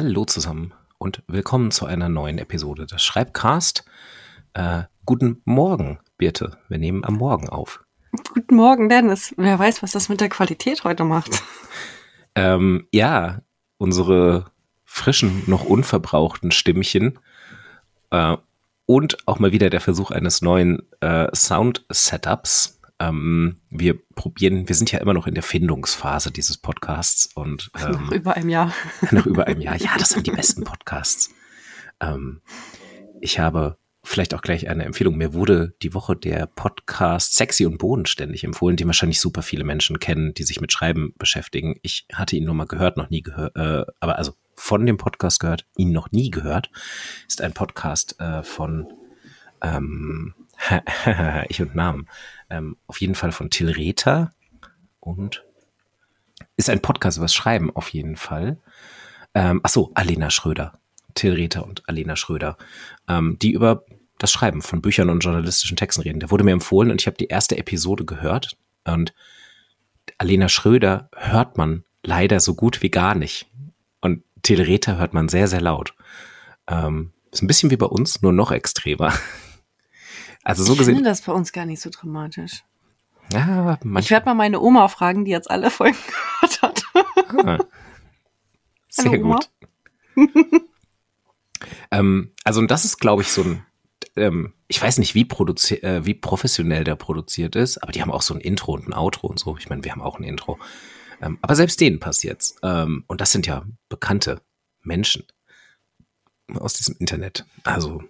Hallo zusammen und willkommen zu einer neuen Episode des Schreibcast. Äh, guten Morgen, Birte. Wir nehmen am Morgen auf. Guten Morgen, Dennis. Wer weiß, was das mit der Qualität heute macht. Ähm, ja, unsere frischen, noch unverbrauchten Stimmchen äh, und auch mal wieder der Versuch eines neuen äh, Sound-Setups ähm, wir probieren, wir sind ja immer noch in der Findungsphase dieses Podcasts und ähm, nach über einem Jahr. Nach über einem Jahr. Ja, das sind die besten Podcasts. Ähm, ich habe vielleicht auch gleich eine Empfehlung. Mir wurde die Woche der Podcast Sexy und Bodenständig empfohlen, den wahrscheinlich super viele Menschen kennen, die sich mit Schreiben beschäftigen. Ich hatte ihn nur mal gehört, noch nie gehört, äh, aber also von dem Podcast gehört, ihn noch nie gehört. Ist ein Podcast äh, von ähm, ich und Namen. Ähm, auf jeden Fall von Till Rether und ist ein Podcast über das Schreiben auf jeden Fall. Ähm, ach so, Alena Schröder. Till Rether und Alena Schröder, ähm, die über das Schreiben von Büchern und journalistischen Texten reden. Der wurde mir empfohlen und ich habe die erste Episode gehört und Alena Schröder hört man leider so gut wie gar nicht. Und Till Rether hört man sehr, sehr laut. Ähm, ist ein bisschen wie bei uns, nur noch extremer. Also so gesehen. Ich finde das bei uns gar nicht so dramatisch. Ja, ich werde mal meine Oma fragen, die jetzt alle Folgen gehört hat. Ah, sehr Hallo, gut. ähm, also und das ist, glaube ich, so ein, ähm, ich weiß nicht, wie, äh, wie professionell der produziert ist, aber die haben auch so ein Intro und ein Outro und so. Ich meine, wir haben auch ein Intro. Ähm, aber selbst denen passiert's. Ähm, und das sind ja bekannte Menschen aus diesem Internet. Also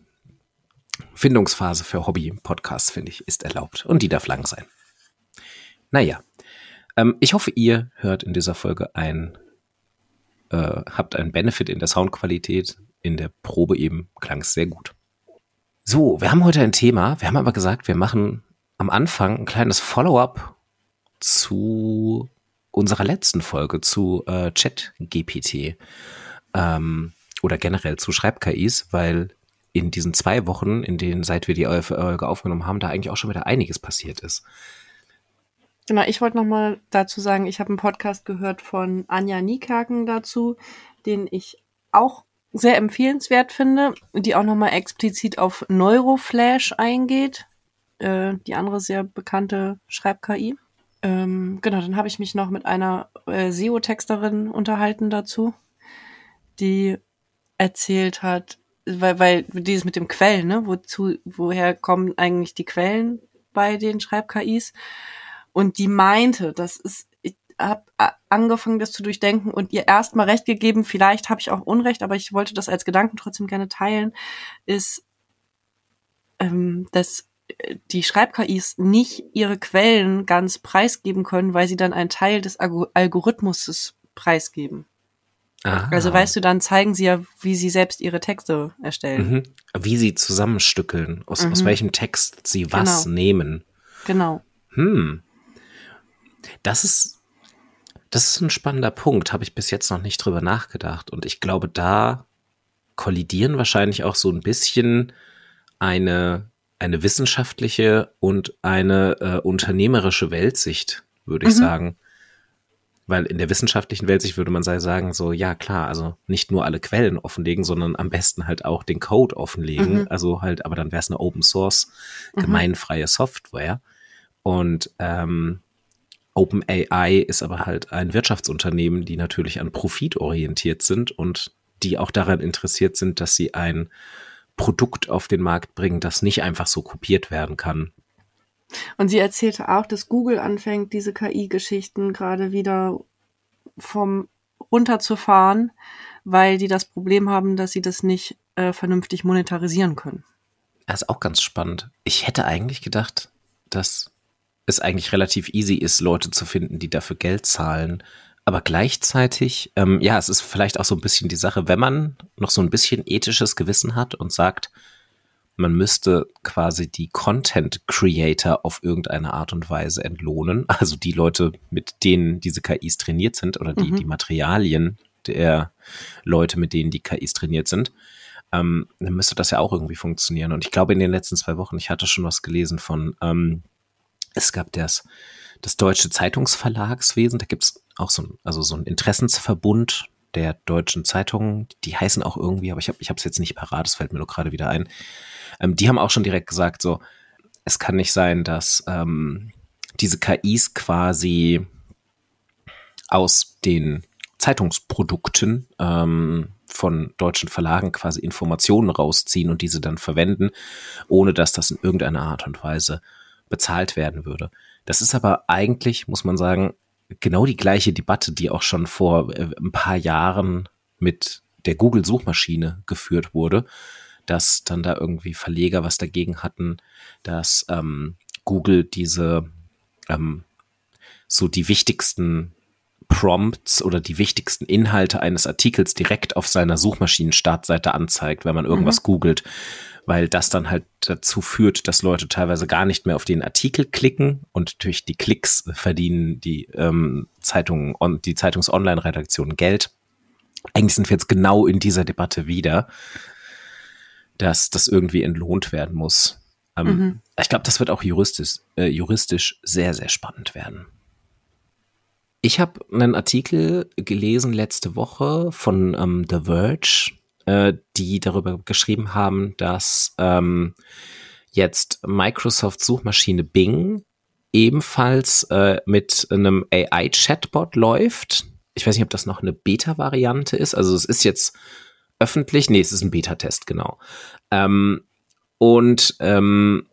Findungsphase für Hobby-Podcasts, finde ich, ist erlaubt. Und die darf lang sein. Naja. Ähm, ich hoffe, ihr hört in dieser Folge ein, äh, habt einen Benefit in der Soundqualität. In der Probe eben klang es sehr gut. So, wir haben heute ein Thema. Wir haben aber gesagt, wir machen am Anfang ein kleines Follow-up zu unserer letzten Folge zu äh, Chat-GPT ähm, oder generell zu Schreib-KIs, weil in diesen zwei Wochen, in denen seit wir die Folge aufgenommen haben, da eigentlich auch schon wieder einiges passiert ist. Genau, ich wollte nochmal dazu sagen, ich habe einen Podcast gehört von Anja Niekaken dazu, den ich auch sehr empfehlenswert finde, die auch nochmal explizit auf Neuroflash eingeht, äh, die andere sehr bekannte Schreib-KI. Ähm, genau, dann habe ich mich noch mit einer äh, SEO-Texterin unterhalten dazu, die erzählt hat, weil, weil dieses mit dem Quellen, ne, wozu, woher kommen eigentlich die Quellen bei den Schreib-KIs? Und die meinte, das ist, ich habe angefangen, das zu durchdenken und ihr erstmal recht gegeben, vielleicht habe ich auch Unrecht, aber ich wollte das als Gedanken trotzdem gerne teilen, ist, ähm, dass die Schreib-KIs nicht ihre Quellen ganz preisgeben können, weil sie dann einen Teil des Algorithmuses preisgeben. Aha. Also weißt du, dann zeigen sie ja, wie sie selbst ihre Texte erstellen. Mhm. Wie sie zusammenstückeln, aus, mhm. aus welchem Text sie was genau. nehmen. Genau. Hm. Das ist, das ist ein spannender Punkt, habe ich bis jetzt noch nicht drüber nachgedacht. Und ich glaube, da kollidieren wahrscheinlich auch so ein bisschen eine, eine wissenschaftliche und eine äh, unternehmerische Weltsicht, würde ich mhm. sagen. Weil in der wissenschaftlichen Welt sich würde man sagen, so, ja klar, also nicht nur alle Quellen offenlegen, sondern am besten halt auch den Code offenlegen. Mhm. Also halt, aber dann wäre es eine Open Source, mhm. gemeinfreie Software. Und ähm, OpenAI ist aber halt ein Wirtschaftsunternehmen, die natürlich an Profit orientiert sind und die auch daran interessiert sind, dass sie ein Produkt auf den Markt bringen, das nicht einfach so kopiert werden kann. Und sie erzählte auch, dass Google anfängt, diese KI-Geschichten gerade wieder vom runterzufahren, weil die das Problem haben, dass sie das nicht äh, vernünftig monetarisieren können. Das ist auch ganz spannend. Ich hätte eigentlich gedacht, dass es eigentlich relativ easy ist, Leute zu finden, die dafür Geld zahlen. Aber gleichzeitig, ähm, ja, es ist vielleicht auch so ein bisschen die Sache, wenn man noch so ein bisschen ethisches Gewissen hat und sagt, man müsste quasi die Content Creator auf irgendeine Art und Weise entlohnen. Also die Leute, mit denen diese KIs trainiert sind oder die, mhm. die Materialien der Leute, mit denen die KIs trainiert sind. Ähm, dann müsste das ja auch irgendwie funktionieren. Und ich glaube, in den letzten zwei Wochen, ich hatte schon was gelesen von, ähm, es gab das, das deutsche Zeitungsverlagswesen, da gibt's auch so ein, also so ein Interessensverbund der deutschen Zeitungen, die heißen auch irgendwie, aber ich habe es jetzt nicht parat, es fällt mir nur gerade wieder ein. Ähm, die haben auch schon direkt gesagt, so, es kann nicht sein, dass ähm, diese KIs quasi aus den Zeitungsprodukten ähm, von deutschen Verlagen quasi Informationen rausziehen und diese dann verwenden, ohne dass das in irgendeiner Art und Weise bezahlt werden würde. Das ist aber eigentlich, muss man sagen, genau die gleiche Debatte, die auch schon vor äh, ein paar Jahren mit der Google-Suchmaschine geführt wurde, dass dann da irgendwie Verleger was dagegen hatten, dass ähm, Google diese ähm, so die wichtigsten Prompts oder die wichtigsten Inhalte eines Artikels direkt auf seiner Suchmaschinen-Startseite anzeigt, wenn man irgendwas mhm. googelt, weil das dann halt dazu führt, dass Leute teilweise gar nicht mehr auf den Artikel klicken und durch die Klicks verdienen die ähm, Zeitungen, on, die Zeitungs-Online-Redaktionen Geld. Eigentlich sind wir jetzt genau in dieser Debatte wieder, dass das irgendwie entlohnt werden muss. Ähm, mhm. Ich glaube, das wird auch juristisch, äh, juristisch sehr, sehr spannend werden. Ich habe einen Artikel gelesen letzte Woche von ähm, The Verge, äh, die darüber geschrieben haben, dass ähm, jetzt Microsoft Suchmaschine Bing ebenfalls äh, mit einem AI-Chatbot läuft. Ich weiß nicht, ob das noch eine Beta-Variante ist. Also es ist jetzt öffentlich. Nee, es ist ein Beta-Test, genau. Ähm, und ähm,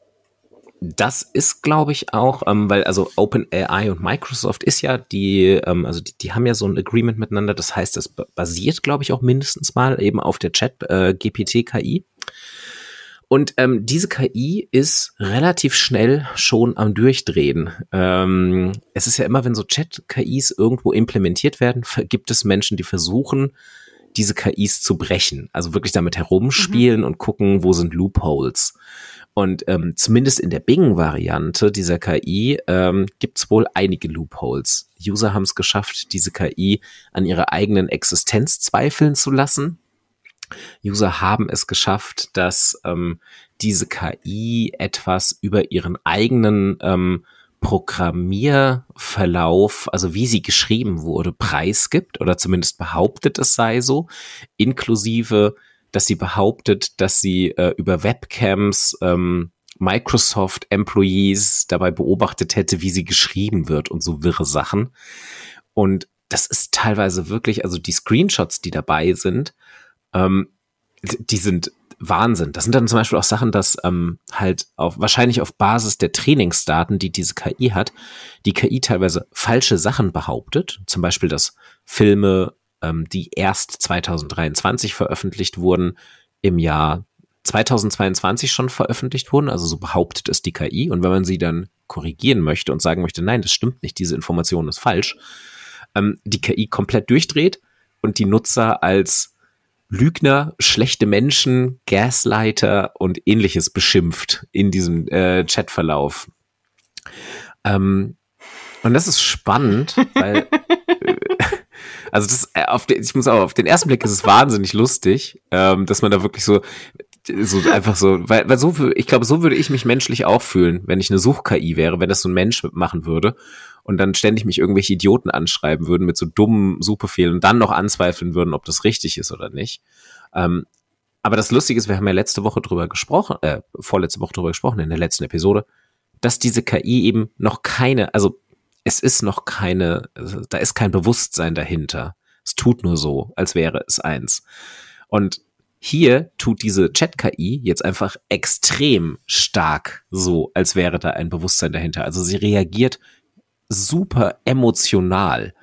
das ist, glaube ich, auch, ähm, weil also OpenAI und Microsoft ist ja die, ähm, also die, die haben ja so ein Agreement miteinander. Das heißt, das basiert, glaube ich, auch mindestens mal eben auf der Chat-GPT-KI. Äh, und ähm, diese KI ist relativ schnell schon am Durchdrehen. Ähm, es ist ja immer, wenn so Chat-KIs irgendwo implementiert werden, gibt es Menschen, die versuchen, diese KIs zu brechen. Also wirklich damit herumspielen mhm. und gucken, wo sind Loopholes. Und ähm, zumindest in der Bing-Variante dieser KI ähm, gibt es wohl einige Loopholes. User haben es geschafft, diese KI an ihrer eigenen Existenz zweifeln zu lassen. User haben es geschafft, dass ähm, diese KI etwas über ihren eigenen ähm, Programmierverlauf, also wie sie geschrieben wurde, preisgibt oder zumindest behauptet, es sei so, inklusive, dass sie behauptet, dass sie äh, über Webcams ähm, Microsoft Employees dabei beobachtet hätte, wie sie geschrieben wird und so wirre Sachen. Und das ist teilweise wirklich, also die Screenshots, die dabei sind, ähm, die sind Wahnsinn. Das sind dann zum Beispiel auch Sachen, dass ähm, halt auf, wahrscheinlich auf Basis der Trainingsdaten, die diese KI hat, die KI teilweise falsche Sachen behauptet. Zum Beispiel, dass Filme, ähm, die erst 2023 veröffentlicht wurden, im Jahr 2022 schon veröffentlicht wurden. Also so behauptet es die KI. Und wenn man sie dann korrigieren möchte und sagen möchte, nein, das stimmt nicht, diese Information ist falsch, ähm, die KI komplett durchdreht und die Nutzer als Lügner, schlechte Menschen, Gaslighter und ähnliches beschimpft in diesem äh, Chatverlauf. Ähm, und das ist spannend, weil also das äh, auf den, ich muss auch auf den ersten Blick ist es wahnsinnig lustig, ähm, dass man da wirklich so so einfach so, weil, weil so, ich glaube, so würde ich mich menschlich auch fühlen, wenn ich eine Such-KI wäre, wenn das so ein Mensch machen würde und dann ständig mich irgendwelche Idioten anschreiben würden mit so dummen Suchbefehlen und dann noch anzweifeln würden, ob das richtig ist oder nicht. Ähm, aber das Lustige ist, wir haben ja letzte Woche drüber gesprochen, äh, vorletzte Woche drüber gesprochen, in der letzten Episode, dass diese KI eben noch keine, also es ist noch keine, also da ist kein Bewusstsein dahinter. Es tut nur so, als wäre es eins. Und hier tut diese Chat-KI jetzt einfach extrem stark so, als wäre da ein Bewusstsein dahinter. Also sie reagiert super emotional,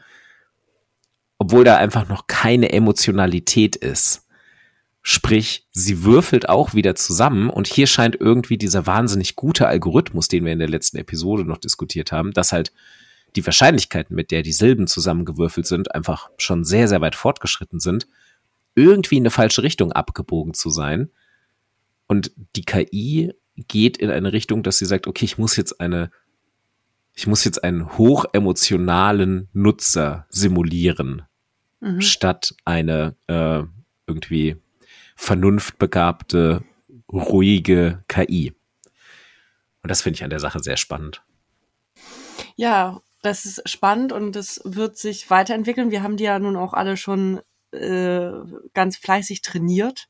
obwohl da einfach noch keine Emotionalität ist. Sprich, sie würfelt auch wieder zusammen und hier scheint irgendwie dieser wahnsinnig gute Algorithmus, den wir in der letzten Episode noch diskutiert haben, dass halt die Wahrscheinlichkeiten, mit der die Silben zusammengewürfelt sind, einfach schon sehr, sehr weit fortgeschritten sind irgendwie in eine falsche Richtung abgebogen zu sein. Und die KI geht in eine Richtung, dass sie sagt, okay, ich muss jetzt eine, ich muss jetzt einen hochemotionalen Nutzer simulieren, mhm. statt eine äh, irgendwie vernunftbegabte, ruhige KI. Und das finde ich an der Sache sehr spannend. Ja, das ist spannend und das wird sich weiterentwickeln. Wir haben die ja nun auch alle schon äh, ganz fleißig trainiert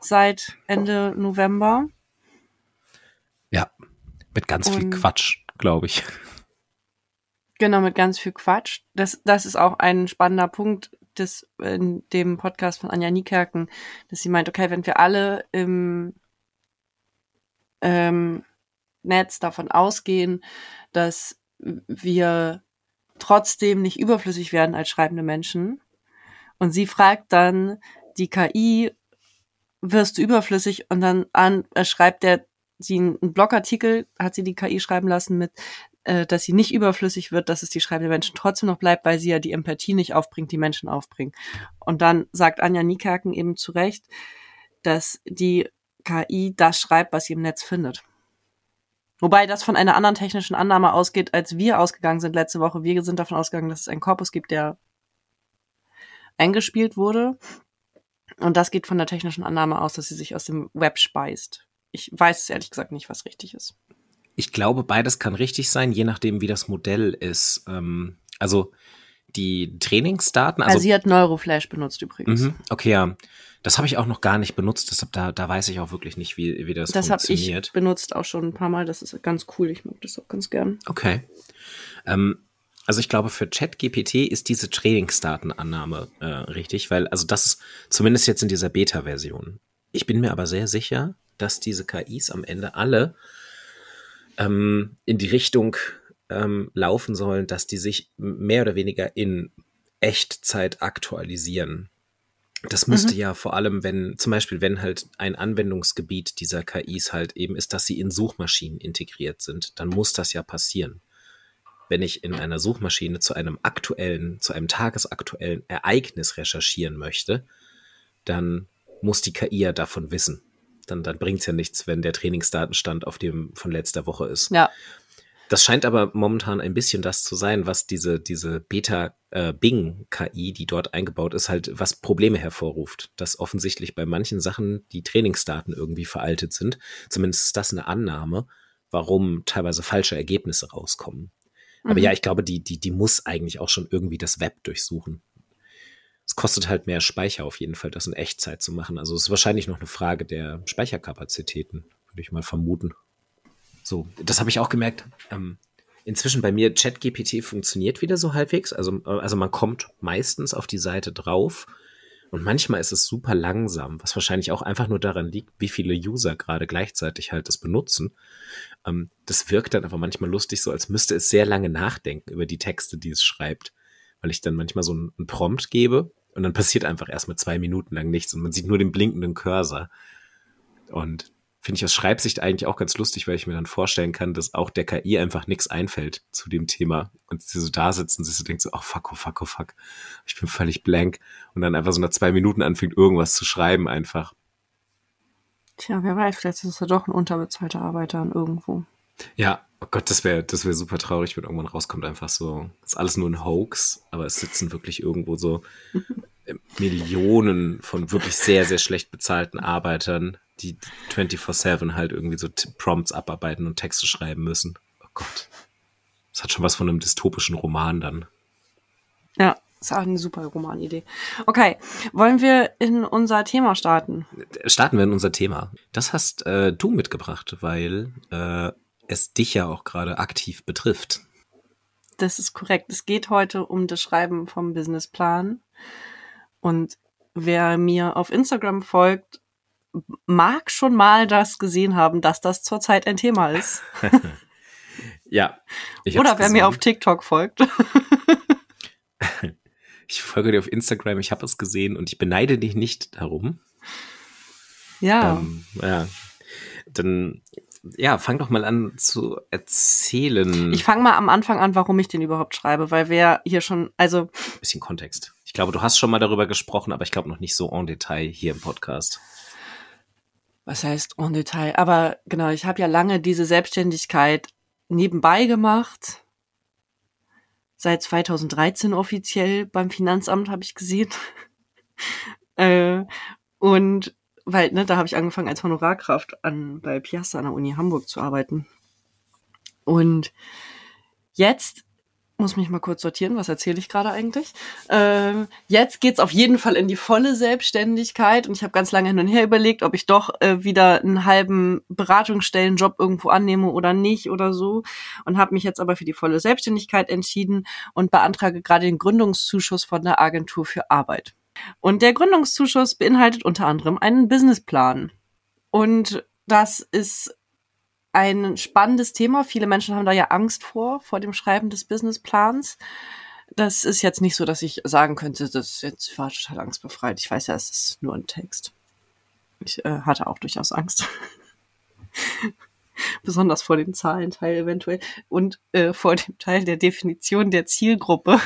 seit Ende November. Ja, mit ganz viel Quatsch, glaube ich. Genau, mit ganz viel Quatsch. Das, das ist auch ein spannender Punkt des, in dem Podcast von Anja Niekerken, dass sie meint, okay, wenn wir alle im ähm, Netz davon ausgehen, dass wir trotzdem nicht überflüssig werden als schreibende Menschen. Und sie fragt dann die KI, wirst du überflüssig? Und dann an, äh, schreibt der sie einen Blogartikel, hat sie die KI schreiben lassen mit, äh, dass sie nicht überflüssig wird, dass es die schreibenden Menschen trotzdem noch bleibt, weil sie ja die Empathie nicht aufbringt, die Menschen aufbringen. Und dann sagt Anja Niekerken eben zu Recht, dass die KI das schreibt, was sie im Netz findet. Wobei das von einer anderen technischen Annahme ausgeht, als wir ausgegangen sind letzte Woche. Wir sind davon ausgegangen, dass es einen Korpus gibt, der eingespielt wurde. Und das geht von der technischen Annahme aus, dass sie sich aus dem Web speist. Ich weiß ehrlich gesagt nicht, was richtig ist. Ich glaube, beides kann richtig sein, je nachdem, wie das Modell ist. Ähm, also die Trainingsdaten. Also, also sie hat Neuroflash benutzt übrigens. Mhm, okay, ja. Das habe ich auch noch gar nicht benutzt, deshalb da, da weiß ich auch wirklich nicht, wie, wie das, das funktioniert. Das habe ich benutzt auch schon ein paar Mal, das ist ganz cool, ich mag das auch ganz gern. Okay. Ähm, also ich glaube, für ChatGPT ist diese Trainingsdatenannahme äh, richtig, weil, also das zumindest jetzt in dieser Beta-Version. Ich bin mir aber sehr sicher, dass diese KIs am Ende alle ähm, in die Richtung ähm, laufen sollen, dass die sich mehr oder weniger in Echtzeit aktualisieren. Das müsste mhm. ja vor allem, wenn, zum Beispiel, wenn halt ein Anwendungsgebiet dieser KIs halt eben ist, dass sie in Suchmaschinen integriert sind, dann muss das ja passieren. Wenn ich in einer Suchmaschine zu einem aktuellen, zu einem tagesaktuellen Ereignis recherchieren möchte, dann muss die KI ja davon wissen. Dann, dann bringt es ja nichts, wenn der Trainingsdatenstand auf dem von letzter Woche ist. Ja. Das scheint aber momentan ein bisschen das zu sein, was diese, diese Beta-Bing-KI, äh, die dort eingebaut ist, halt, was Probleme hervorruft. Dass offensichtlich bei manchen Sachen die Trainingsdaten irgendwie veraltet sind. Zumindest ist das eine Annahme, warum teilweise falsche Ergebnisse rauskommen. Aber mhm. ja, ich glaube, die, die, die muss eigentlich auch schon irgendwie das Web durchsuchen. Es kostet halt mehr Speicher auf jeden Fall, das in Echtzeit zu machen. Also es ist wahrscheinlich noch eine Frage der Speicherkapazitäten, würde ich mal vermuten. So, das habe ich auch gemerkt. Ähm, inzwischen bei mir ChatGPT funktioniert wieder so halbwegs. Also, also man kommt meistens auf die Seite drauf und manchmal ist es super langsam, was wahrscheinlich auch einfach nur daran liegt, wie viele User gerade gleichzeitig halt das benutzen. Ähm, das wirkt dann aber manchmal lustig, so als müsste es sehr lange nachdenken über die Texte, die es schreibt. Weil ich dann manchmal so einen Prompt gebe und dann passiert einfach erstmal zwei Minuten lang nichts und man sieht nur den blinkenden Cursor. Und finde ich aus Schreibsicht eigentlich auch ganz lustig, weil ich mir dann vorstellen kann, dass auch der KI einfach nichts einfällt zu dem Thema und sie so da sitzen sie so denkt so, oh fuck, oh fuck, oh fuck, ich bin völlig blank und dann einfach so nach zwei Minuten anfängt, irgendwas zu schreiben einfach. Tja, wer weiß, vielleicht ist ja doch ein unterbezahlter Arbeiter irgendwo. Ja, oh Gott, das wäre das wäre super traurig, wenn irgendwann rauskommt einfach so, ist alles nur ein Hoax, aber es sitzen wirklich irgendwo so Millionen von wirklich sehr, sehr schlecht bezahlten Arbeitern, die 24-7 halt irgendwie so Prompts abarbeiten und Texte schreiben müssen. Oh Gott. Das hat schon was von einem dystopischen Roman dann. Ja, ist auch eine super Romanidee. Okay, wollen wir in unser Thema starten? Starten wir in unser Thema. Das hast äh, du mitgebracht, weil äh, es dich ja auch gerade aktiv betrifft. Das ist korrekt. Es geht heute um das Schreiben vom Businessplan. Und wer mir auf Instagram folgt, mag schon mal das gesehen haben, dass das zurzeit ein Thema ist. ja. Oder wer gesehen. mir auf TikTok folgt. ich folge dir auf Instagram, ich habe es gesehen und ich beneide dich nicht darum. Ja. Ähm, ja. Dann, ja, fang doch mal an zu erzählen. Ich fange mal am Anfang an, warum ich den überhaupt schreibe, weil wer hier schon, also. Bisschen Kontext. Ich glaube, du hast schon mal darüber gesprochen, aber ich glaube noch nicht so en Detail hier im Podcast was heißt en Detail, aber genau, ich habe ja lange diese Selbstständigkeit nebenbei gemacht. Seit 2013 offiziell beim Finanzamt habe ich gesehen. äh, und weil, ne, da habe ich angefangen als Honorarkraft an bei Piazza an der Uni Hamburg zu arbeiten. Und jetzt muss mich mal kurz sortieren, was erzähle ich gerade eigentlich? Ähm, jetzt geht's auf jeden Fall in die volle Selbstständigkeit und ich habe ganz lange hin und her überlegt, ob ich doch äh, wieder einen halben Beratungsstellenjob irgendwo annehme oder nicht oder so und habe mich jetzt aber für die volle Selbstständigkeit entschieden und beantrage gerade den Gründungszuschuss von der Agentur für Arbeit. Und der Gründungszuschuss beinhaltet unter anderem einen Businessplan. Und das ist ein spannendes Thema. Viele Menschen haben da ja Angst vor, vor dem Schreiben des Businessplans. Das ist jetzt nicht so, dass ich sagen könnte, das ist jetzt war total angstbefreit. Ich weiß ja, es ist nur ein Text. Ich äh, hatte auch durchaus Angst. Besonders vor dem Zahlenteil eventuell und äh, vor dem Teil der Definition der Zielgruppe.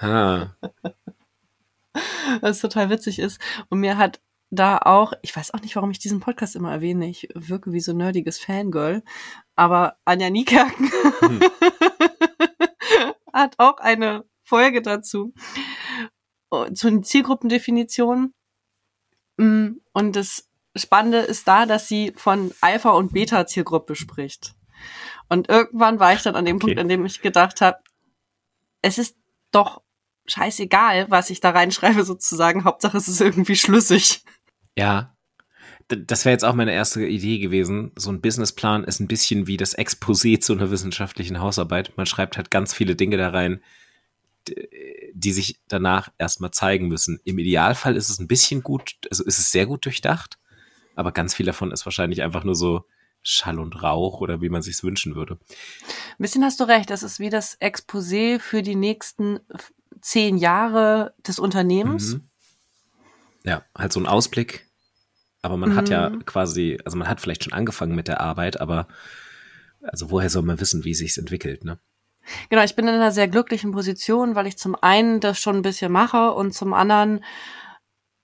Ha. Was total witzig ist. Und mir hat da auch, ich weiß auch nicht, warum ich diesen Podcast immer erwähne, ich wirke wie so ein nerdiges Fangirl, aber Anja Niekerken hm. hat auch eine Folge dazu, oh, zu den Zielgruppendefinitionen. Mm, und das Spannende ist da, dass sie von Alpha- und Beta-Zielgruppe spricht. Und irgendwann war ich dann an dem okay. Punkt, an dem ich gedacht habe, es ist doch scheißegal, was ich da reinschreibe sozusagen. Hauptsache es ist irgendwie schlüssig. Ja. Das wäre jetzt auch meine erste Idee gewesen. So ein Businessplan ist ein bisschen wie das Exposé zu einer wissenschaftlichen Hausarbeit. Man schreibt halt ganz viele Dinge da rein, die sich danach erstmal zeigen müssen. Im Idealfall ist es ein bisschen gut, also ist es sehr gut durchdacht, aber ganz viel davon ist wahrscheinlich einfach nur so Schall und Rauch oder wie man sich's wünschen würde. Ein bisschen hast du recht, das ist wie das Exposé für die nächsten zehn Jahre des Unternehmens. Mhm. Ja, halt so ein Ausblick aber man mhm. hat ja mhm. quasi, also man hat vielleicht schon angefangen mit der Arbeit, aber also woher soll man wissen, wie sich's entwickelt, ne? Genau, ich bin in einer sehr glücklichen Position, weil ich zum einen das schon ein bisschen mache und zum anderen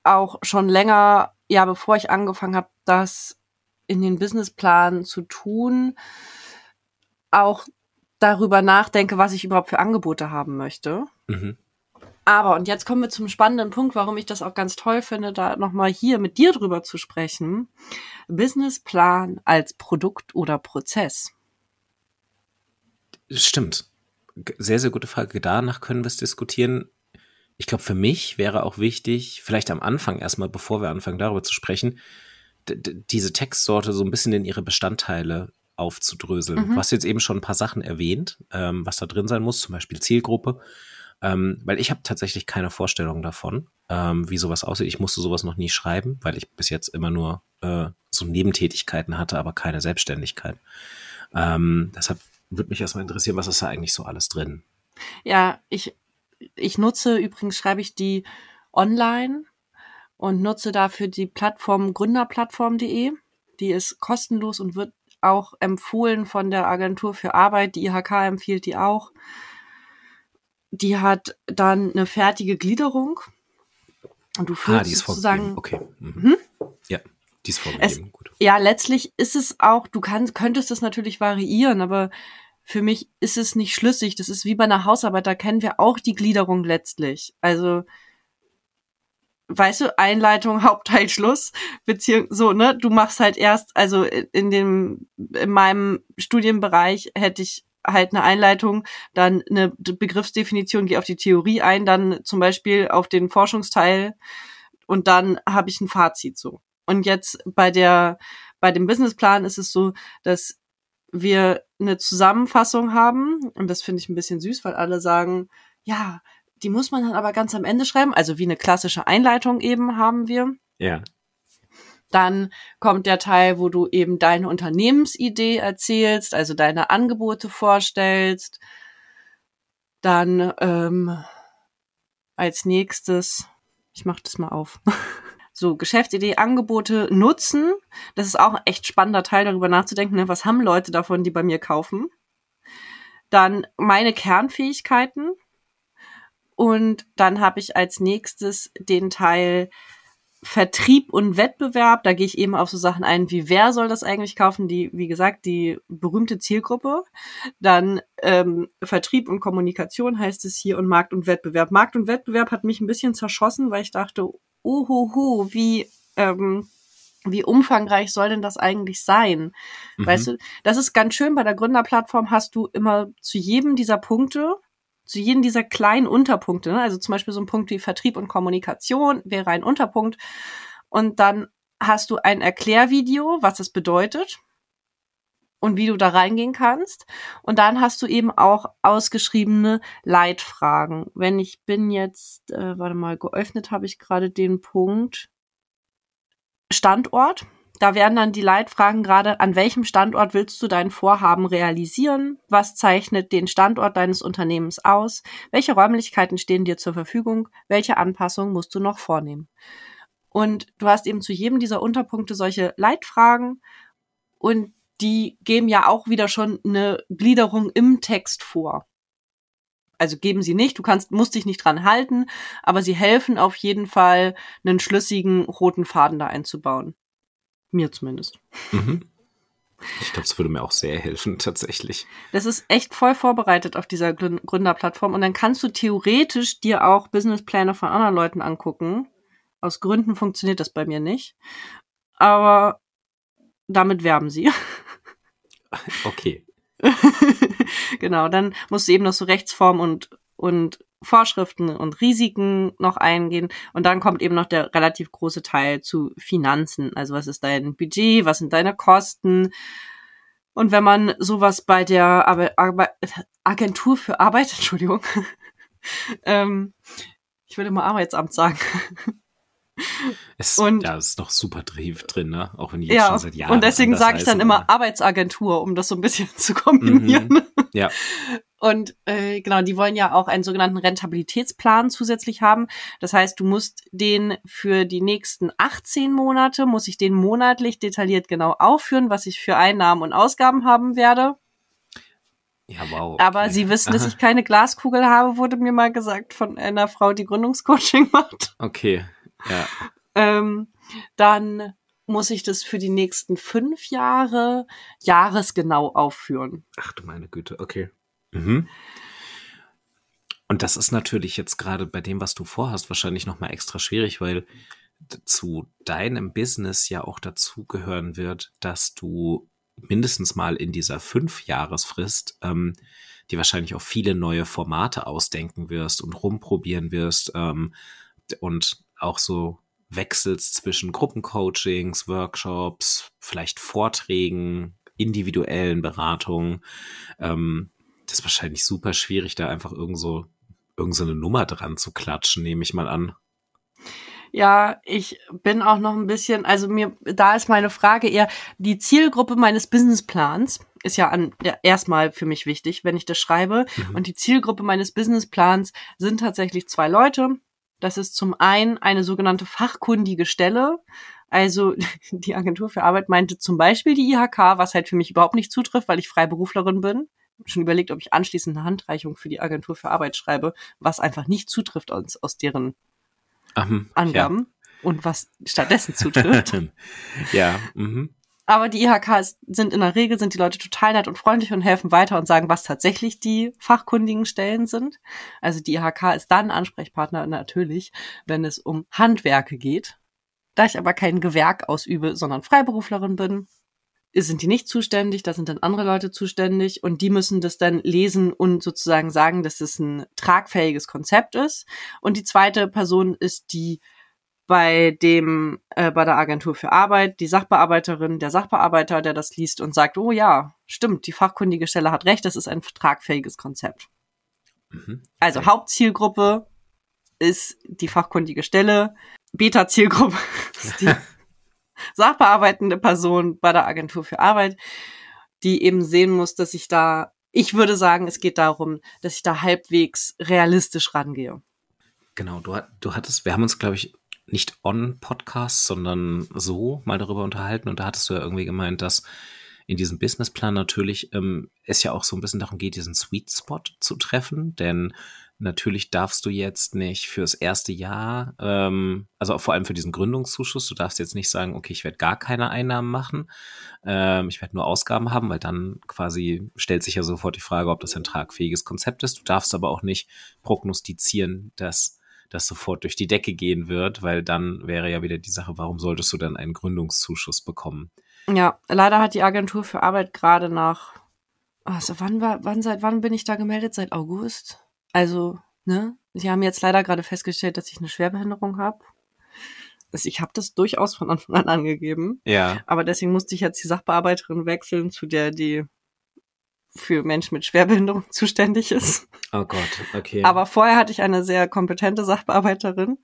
auch schon länger, ja, bevor ich angefangen habe, das in den Businessplan zu tun, auch darüber nachdenke, was ich überhaupt für Angebote haben möchte. Mhm. Aber, und jetzt kommen wir zum spannenden Punkt, warum ich das auch ganz toll finde, da nochmal hier mit dir drüber zu sprechen. Businessplan als Produkt oder Prozess. Stimmt. Sehr, sehr gute Frage. Danach können wir es diskutieren. Ich glaube, für mich wäre auch wichtig, vielleicht am Anfang erstmal, bevor wir anfangen, darüber zu sprechen, diese Textsorte so ein bisschen in ihre Bestandteile aufzudröseln. Mhm. Du hast jetzt eben schon ein paar Sachen erwähnt, ähm, was da drin sein muss, zum Beispiel Zielgruppe. Ähm, weil ich habe tatsächlich keine Vorstellung davon, ähm, wie sowas aussieht. Ich musste sowas noch nie schreiben, weil ich bis jetzt immer nur äh, so Nebentätigkeiten hatte, aber keine Selbstständigkeit. Ähm, deshalb würde mich erstmal interessieren, was ist da eigentlich so alles drin? Ja, ich, ich nutze, übrigens schreibe ich die online und nutze dafür die Plattform gründerplattform.de. Die ist kostenlos und wird auch empfohlen von der Agentur für Arbeit. Die IHK empfiehlt die auch die hat dann eine fertige Gliederung. Und du fühlst ah, die ist sozusagen. Okay. Mhm. Hm? Ja, die ist vorgegeben. Es, Gut. Ja, letztlich ist es auch, du kannst, könntest es natürlich variieren, aber für mich ist es nicht schlüssig. Das ist wie bei einer Hausarbeit, da kennen wir auch die Gliederung letztlich. Also, weißt du, Einleitung, Hauptteil, Schluss, beziehungsweise so, ne, du machst halt erst, also in dem, in meinem Studienbereich hätte ich halt eine Einleitung, dann eine Begriffsdefinition, gehe auf die Theorie ein, dann zum Beispiel auf den Forschungsteil und dann habe ich ein Fazit so. Und jetzt bei der, bei dem Businessplan ist es so, dass wir eine Zusammenfassung haben und das finde ich ein bisschen süß, weil alle sagen, ja, die muss man dann aber ganz am Ende schreiben, also wie eine klassische Einleitung eben haben wir. Ja. Dann kommt der Teil, wo du eben deine Unternehmensidee erzählst, also deine Angebote vorstellst. Dann ähm, als nächstes, ich mach das mal auf. So, Geschäftsidee, Angebote nutzen. Das ist auch ein echt spannender Teil, darüber nachzudenken, ne? was haben Leute davon, die bei mir kaufen. Dann meine Kernfähigkeiten. Und dann habe ich als nächstes den Teil Vertrieb und Wettbewerb, da gehe ich eben auf so Sachen ein, wie wer soll das eigentlich kaufen, die, wie gesagt, die berühmte Zielgruppe. Dann ähm, Vertrieb und Kommunikation heißt es hier und Markt und Wettbewerb. Markt und Wettbewerb hat mich ein bisschen zerschossen, weil ich dachte, ohoho, wie ähm, wie umfangreich soll denn das eigentlich sein? Mhm. Weißt du, das ist ganz schön. Bei der Gründerplattform hast du immer zu jedem dieser Punkte, zu jedem dieser kleinen Unterpunkte, ne? also zum Beispiel so ein Punkt wie Vertrieb und Kommunikation wäre ein Unterpunkt. Und dann hast du ein Erklärvideo, was es bedeutet und wie du da reingehen kannst. Und dann hast du eben auch ausgeschriebene Leitfragen. Wenn ich bin jetzt, äh, warte mal, geöffnet habe ich gerade den Punkt Standort. Da werden dann die Leitfragen gerade, an welchem Standort willst du dein Vorhaben realisieren? Was zeichnet den Standort deines Unternehmens aus? Welche Räumlichkeiten stehen dir zur Verfügung? Welche Anpassungen musst du noch vornehmen? Und du hast eben zu jedem dieser Unterpunkte solche Leitfragen und die geben ja auch wieder schon eine Gliederung im Text vor. Also geben sie nicht, du kannst, musst dich nicht dran halten, aber sie helfen auf jeden Fall, einen schlüssigen roten Faden da einzubauen. Mir zumindest. Mhm. Ich glaube, es würde mir auch sehr helfen, tatsächlich. Das ist echt voll vorbereitet auf dieser Grün- Gründerplattform und dann kannst du theoretisch dir auch Businesspläne von anderen Leuten angucken. Aus Gründen funktioniert das bei mir nicht. Aber damit werben sie. Okay. genau, dann musst du eben noch so Rechtsform und, und Vorschriften und Risiken noch eingehen. Und dann kommt eben noch der relativ große Teil zu Finanzen. Also was ist dein Budget, was sind deine Kosten? Und wenn man sowas bei der Arbe Arbe Agentur für Arbeit, Entschuldigung, ähm, ich würde mal Arbeitsamt sagen. Es, Und- ja, es ist noch super drin, drin, ne? Auch wenn die jetzt Ja, schon seit Jahren. und deswegen sage ich dann immer aber- Arbeitsagentur, um das so ein bisschen zu kombinieren. Mhm. Ja. Und äh, genau, die wollen ja auch einen sogenannten Rentabilitätsplan zusätzlich haben. Das heißt, du musst den für die nächsten 18 Monate, muss ich den monatlich detailliert genau aufführen, was ich für Einnahmen und Ausgaben haben werde. Ja, wow. Aber okay. sie wissen, dass Aha. ich keine Glaskugel habe, wurde mir mal gesagt von einer Frau, die Gründungscoaching macht. Okay. Ja. Ähm, dann muss ich das für die nächsten fünf Jahre jahresgenau aufführen. Ach du meine Güte, okay. Mhm. Und das ist natürlich jetzt gerade bei dem, was du vorhast, wahrscheinlich nochmal extra schwierig, weil zu deinem Business ja auch dazugehören wird, dass du mindestens mal in dieser Fünf-Jahresfrist ähm, die wahrscheinlich auch viele neue Formate ausdenken wirst und rumprobieren wirst ähm, und auch so wechselst zwischen Gruppencoachings, Workshops, vielleicht Vorträgen, individuellen Beratungen. Ähm, das ist wahrscheinlich super schwierig, da einfach irgend so, irgend so eine Nummer dran zu klatschen, nehme ich mal an. Ja, ich bin auch noch ein bisschen, also mir, da ist meine Frage eher, die Zielgruppe meines Businessplans ist ja, an, ja erstmal für mich wichtig, wenn ich das schreibe. Mhm. Und die Zielgruppe meines Businessplans sind tatsächlich zwei Leute. Das ist zum einen eine sogenannte fachkundige Stelle. Also die Agentur für Arbeit meinte zum Beispiel die IHK, was halt für mich überhaupt nicht zutrifft, weil ich Freiberuflerin bin. Schon überlegt, ob ich anschließend eine Handreichung für die Agentur für Arbeit schreibe, was einfach nicht zutrifft aus, aus deren Ähm, Angaben und was stattdessen zutrifft. Ja, ja mhm. Aber die IHKs sind in der Regel, sind die Leute total nett und freundlich und helfen weiter und sagen, was tatsächlich die fachkundigen Stellen sind. Also die IHK ist dann Ansprechpartner natürlich, wenn es um Handwerke geht. Da ich aber kein Gewerk ausübe, sondern Freiberuflerin bin, sind die nicht zuständig, da sind dann andere Leute zuständig und die müssen das dann lesen und sozusagen sagen, dass es ein tragfähiges Konzept ist. Und die zweite Person ist die bei dem äh, bei der Agentur für Arbeit die Sachbearbeiterin, der Sachbearbeiter, der das liest und sagt, oh ja, stimmt, die fachkundige Stelle hat recht, das ist ein tragfähiges Konzept. Mhm. Also Hauptzielgruppe ist die fachkundige Stelle, Beta-Zielgruppe ist die sachbearbeitende Person bei der Agentur für Arbeit, die eben sehen muss, dass ich da, ich würde sagen, es geht darum, dass ich da halbwegs realistisch rangehe. Genau, du, du hattest, wir haben uns, glaube ich, nicht on Podcast, sondern so mal darüber unterhalten und da hattest du ja irgendwie gemeint, dass in diesem Businessplan natürlich ähm, es ja auch so ein bisschen darum geht, diesen Sweet Spot zu treffen, denn natürlich darfst du jetzt nicht fürs erste Jahr, ähm, also vor allem für diesen Gründungszuschuss, du darfst jetzt nicht sagen, okay, ich werde gar keine Einnahmen machen, ähm, ich werde nur Ausgaben haben, weil dann quasi stellt sich ja sofort die Frage, ob das ein tragfähiges Konzept ist. Du darfst aber auch nicht prognostizieren, dass das sofort durch die Decke gehen wird, weil dann wäre ja wieder die Sache, warum solltest du dann einen Gründungszuschuss bekommen? Ja, leider hat die Agentur für Arbeit gerade nach, also wann war, wann seit wann bin ich da gemeldet? Seit August? Also, ne? Sie haben jetzt leider gerade festgestellt, dass ich eine Schwerbehinderung habe. Also ich habe das durchaus von Anfang an angegeben. Ja. Aber deswegen musste ich jetzt die Sachbearbeiterin wechseln, zu der die für Menschen mit Schwerbehinderung zuständig ist. Oh Gott, okay. Aber vorher hatte ich eine sehr kompetente Sachbearbeiterin,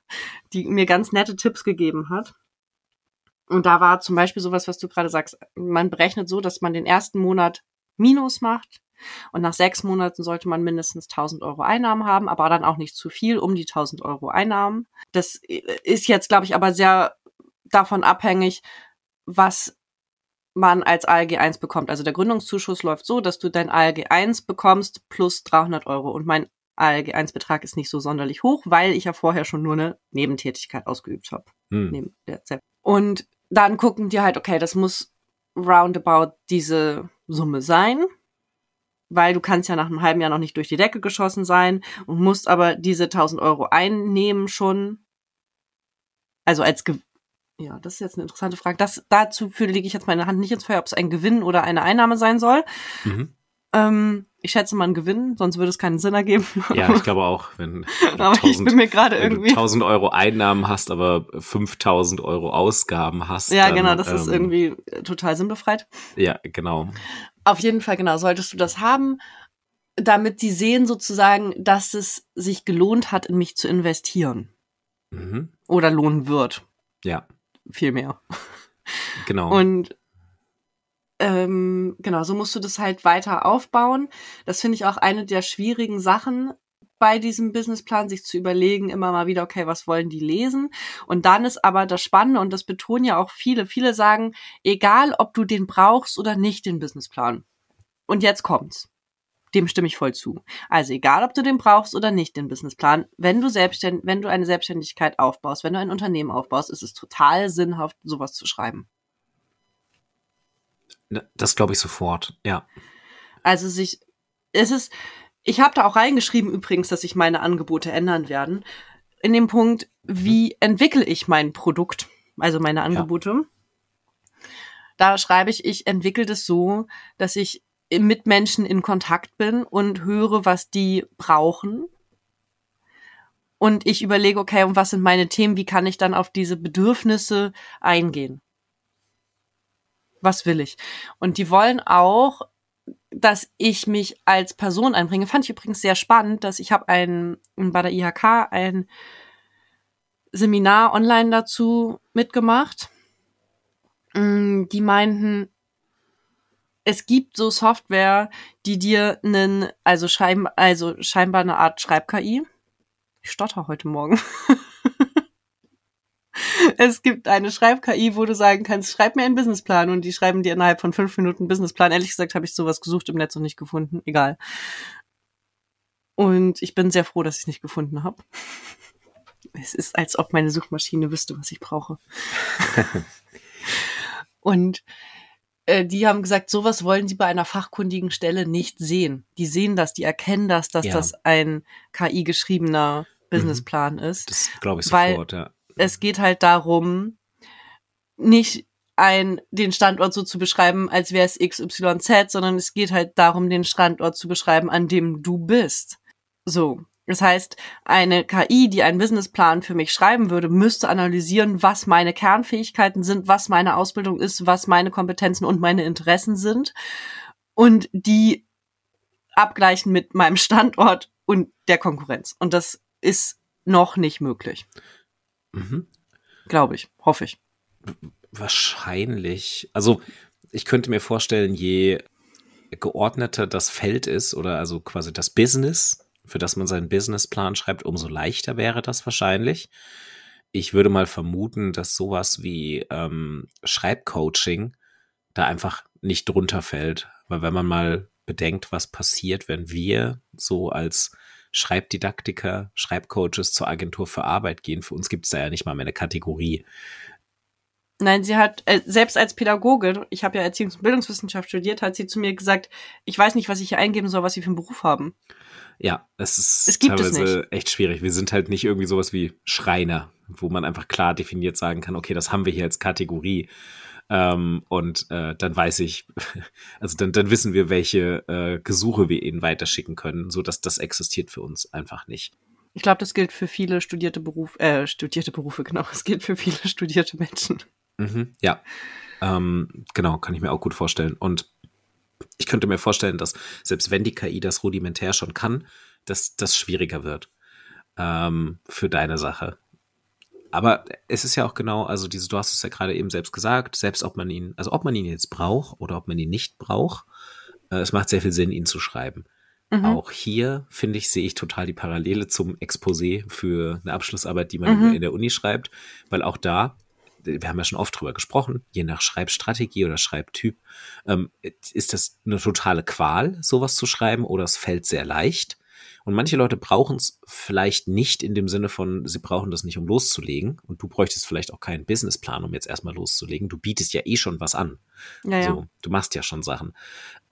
die mir ganz nette Tipps gegeben hat. Und da war zum Beispiel sowas, was du gerade sagst. Man berechnet so, dass man den ersten Monat Minus macht. Und nach sechs Monaten sollte man mindestens 1000 Euro Einnahmen haben, aber dann auch nicht zu viel, um die 1000 Euro Einnahmen. Das ist jetzt, glaube ich, aber sehr davon abhängig, was man als ALG 1 bekommt. Also der Gründungszuschuss läuft so, dass du dein ALG 1 bekommst plus 300 Euro. Und mein ALG 1 Betrag ist nicht so sonderlich hoch, weil ich ja vorher schon nur eine Nebentätigkeit ausgeübt habe. Hm. Und dann gucken die halt, okay, das muss roundabout diese Summe sein, weil du kannst ja nach einem halben Jahr noch nicht durch die Decke geschossen sein und musst aber diese 1000 Euro einnehmen schon. Also als ja, das ist jetzt eine interessante Frage. Das, dazu lege ich jetzt meine Hand nicht ins Feuer, ob es ein Gewinn oder eine Einnahme sein soll. Mhm. Ähm, ich schätze mal einen Gewinn, sonst würde es keinen Sinn ergeben. Ja, ich glaube auch, wenn, aber 1000, ich bin mir gerade irgendwie 1000 Euro Einnahmen hast, aber 5000 Euro Ausgaben hast. Ja, dann, genau, das ähm, ist irgendwie total sinnbefreit. Ja, genau. Auf jeden Fall, genau, solltest du das haben, damit die sehen sozusagen, dass es sich gelohnt hat, in mich zu investieren. Mhm. Oder lohnen wird. Ja. Viel mehr. Genau. Und ähm, genau, so musst du das halt weiter aufbauen. Das finde ich auch eine der schwierigen Sachen bei diesem Businessplan, sich zu überlegen, immer mal wieder, okay, was wollen die lesen? Und dann ist aber das Spannende, und das betonen ja auch viele, viele sagen, egal ob du den brauchst oder nicht, den Businessplan. Und jetzt kommt's. Dem stimme ich voll zu. Also egal, ob du den brauchst oder nicht, den Businessplan, wenn du selbstständig, wenn du eine Selbstständigkeit aufbaust, wenn du ein Unternehmen aufbaust, ist es total sinnhaft, sowas zu schreiben. Ne, Das glaube ich sofort, ja. Also sich, es ist, ich habe da auch reingeschrieben übrigens, dass sich meine Angebote ändern werden. In dem Punkt, wie entwickle ich mein Produkt, also meine Angebote. Da schreibe ich, ich entwickle das so, dass ich mit Menschen in Kontakt bin und höre, was die brauchen. Und ich überlege, okay, und was sind meine Themen? Wie kann ich dann auf diese Bedürfnisse eingehen? Was will ich? Und die wollen auch, dass ich mich als Person einbringe. Fand ich übrigens sehr spannend, dass ich habe ein bei der IHK ein Seminar online dazu mitgemacht. Mm, Die meinten, es gibt so Software, die dir einen, also, schein, also scheinbar eine Art Schreib-KI. Ich stotter heute Morgen. es gibt eine Schreib-KI, wo du sagen kannst, schreib mir einen Businessplan und die schreiben dir innerhalb von fünf Minuten einen Businessplan. Ehrlich gesagt habe ich sowas gesucht im Netz und nicht gefunden. Egal. Und ich bin sehr froh, dass ich es nicht gefunden habe. Es ist, als ob meine Suchmaschine wüsste, was ich brauche. und äh, die haben gesagt, sowas wollen sie bei einer fachkundigen Stelle nicht sehen. Die sehen das, die erkennen das, dass Ja. das ein KI-geschriebener Businessplan ist. Das glaube ich sofort, ja. Es geht halt darum, nicht ein, den Standort so zu beschreiben, als wäre es XYZ, sondern es geht halt darum, den Standort zu beschreiben, an dem du bist. So. Das heißt, eine KI, die einen Businessplan für mich schreiben würde, müsste analysieren, was meine Kernfähigkeiten sind, was meine Ausbildung ist, was meine Kompetenzen und meine Interessen sind und die abgleichen mit meinem Standort und der Konkurrenz. Und das ist noch nicht möglich, Mhm. glaube ich, hoffe ich. Wahrscheinlich. Also ich könnte mir vorstellen, je geordneter das Feld ist oder also quasi das Business, für das man seinen Businessplan schreibt, umso leichter wäre das wahrscheinlich. Ich würde mal vermuten, dass sowas wie ähm, Schreibcoaching da einfach nicht drunter fällt. Weil wenn man mal bedenkt, was passiert, wenn wir so als Schreibdidaktiker, Schreibcoaches zur Agentur für Arbeit gehen, für uns gibt es da ja nicht mal mehr eine Kategorie Nein, sie hat, äh, selbst als Pädagogin, ich habe ja Erziehungs- und Bildungswissenschaft studiert, hat sie zu mir gesagt, ich weiß nicht, was ich hier eingeben soll, was sie für einen Beruf haben. Ja, es ist Es gibt es teilweise echt schwierig. Wir sind halt nicht irgendwie sowas wie Schreiner, wo man einfach klar definiert sagen kann, okay, das haben wir hier als Kategorie. Ähm, und äh, dann weiß ich, also dann, dann wissen wir, welche äh, Gesuche wir ihnen weiterschicken können, so dass das existiert für uns einfach nicht. Ich glaube, das gilt für viele studierte Berufe, äh, studierte Berufe, genau. Es gilt für viele studierte Menschen. Mhm, ja, ähm, genau, kann ich mir auch gut vorstellen. Und ich könnte mir vorstellen, dass selbst wenn die KI das rudimentär schon kann, dass das schwieriger wird ähm, für deine Sache. Aber es ist ja auch genau, also diese, du hast es ja gerade eben selbst gesagt, selbst ob man ihn, also ob man ihn jetzt braucht oder ob man ihn nicht braucht, äh, es macht sehr viel Sinn, ihn zu schreiben. Mhm. Auch hier, finde ich, sehe ich total die Parallele zum Exposé für eine Abschlussarbeit, die man Mhm. in der Uni schreibt, weil auch da, wir haben ja schon oft drüber gesprochen, je nach Schreibstrategie oder Schreibtyp, ähm, ist das eine totale Qual, sowas zu schreiben, oder es fällt sehr leicht. Und manche Leute brauchen es vielleicht nicht in dem Sinne von, sie brauchen das nicht, um loszulegen. Und du bräuchtest vielleicht auch keinen Businessplan, um jetzt erstmal loszulegen. Du bietest ja eh schon was an. Ja, ja. So, du machst ja schon Sachen.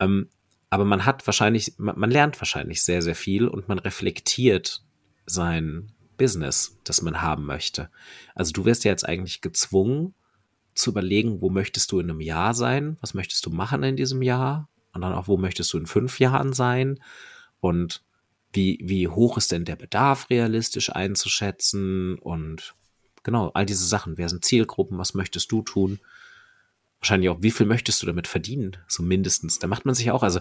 Ähm, aber man hat wahrscheinlich, man, man lernt wahrscheinlich sehr, sehr viel und man reflektiert sein Business, das man haben möchte. Also du wirst ja jetzt eigentlich gezwungen zu überlegen, wo möchtest du in einem Jahr sein? Was möchtest du machen in diesem Jahr? Und dann auch, wo möchtest du in fünf Jahren sein? Und wie, wie hoch ist denn der Bedarf realistisch einzuschätzen? Und genau, all diese Sachen. Wer sind Zielgruppen? Was möchtest du tun? Wahrscheinlich auch, wie viel möchtest du damit verdienen? So mindestens. Da macht man sich auch, also,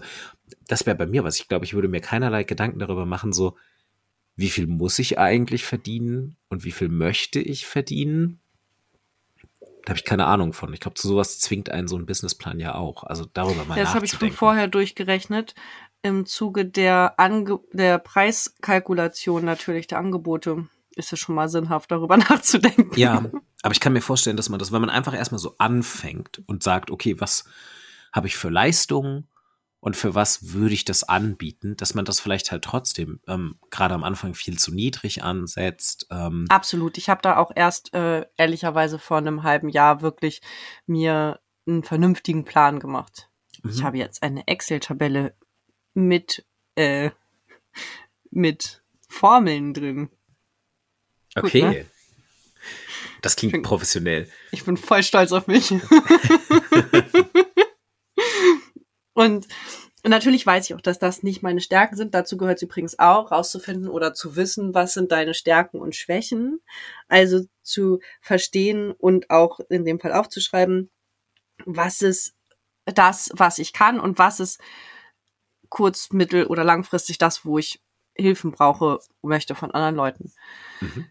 das wäre bei mir was. Ich glaube, ich würde mir keinerlei Gedanken darüber machen, so, wie viel muss ich eigentlich verdienen und wie viel möchte ich verdienen? Da habe ich keine Ahnung von. Ich glaube, zu sowas zwingt einen so ein Businessplan ja auch. Also darüber mal Ja, das habe ich schon vorher durchgerechnet. Im Zuge der, Ange der Preiskalkulation natürlich der Angebote ist es schon mal sinnhaft, darüber nachzudenken. Ja, aber ich kann mir vorstellen, dass man das, wenn man einfach erstmal so anfängt und sagt, okay, was habe ich für Leistungen und für was würde ich das anbieten, dass man das vielleicht halt trotzdem ähm, gerade am Anfang viel zu niedrig ansetzt. Ähm, Absolut. Ich habe da auch erst äh, ehrlicherweise vor einem halben Jahr wirklich mir einen vernünftigen Plan gemacht. Ich Mhm. habe jetzt eine Excel-Tabelle mit äh, mit Formeln drin. gut, okay. ne? Das klingt Klingt- professionell. Ich bin voll stolz auf mich. und, und natürlich weiß ich auch, dass das nicht meine Stärken sind. Dazu gehört es übrigens auch, rauszufinden oder zu wissen, was sind deine Stärken und Schwächen. Also zu verstehen und auch in dem Fall aufzuschreiben, was ist das, was ich kann und was ist kurz-, mittel- oder langfristig das, wo ich Hilfen brauche, möchte von anderen Leuten. Mhm.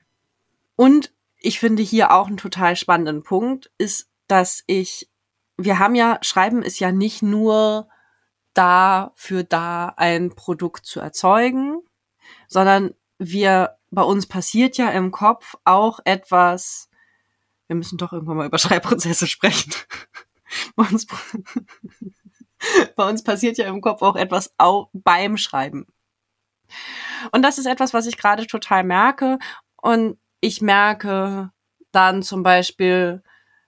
Und ich finde hier auch einen total spannenden Punkt ist, dass ich, wir haben ja, Schreiben ist ja nicht nur dafür da, ein Produkt zu erzeugen, sondern wir, bei uns passiert ja im Kopf auch etwas, wir müssen doch irgendwann mal über Schreibprozesse sprechen. bei, uns, bei uns passiert ja im Kopf auch etwas auch beim Schreiben. Und das ist etwas, was ich gerade total merke. Und ich merke dann zum Beispiel,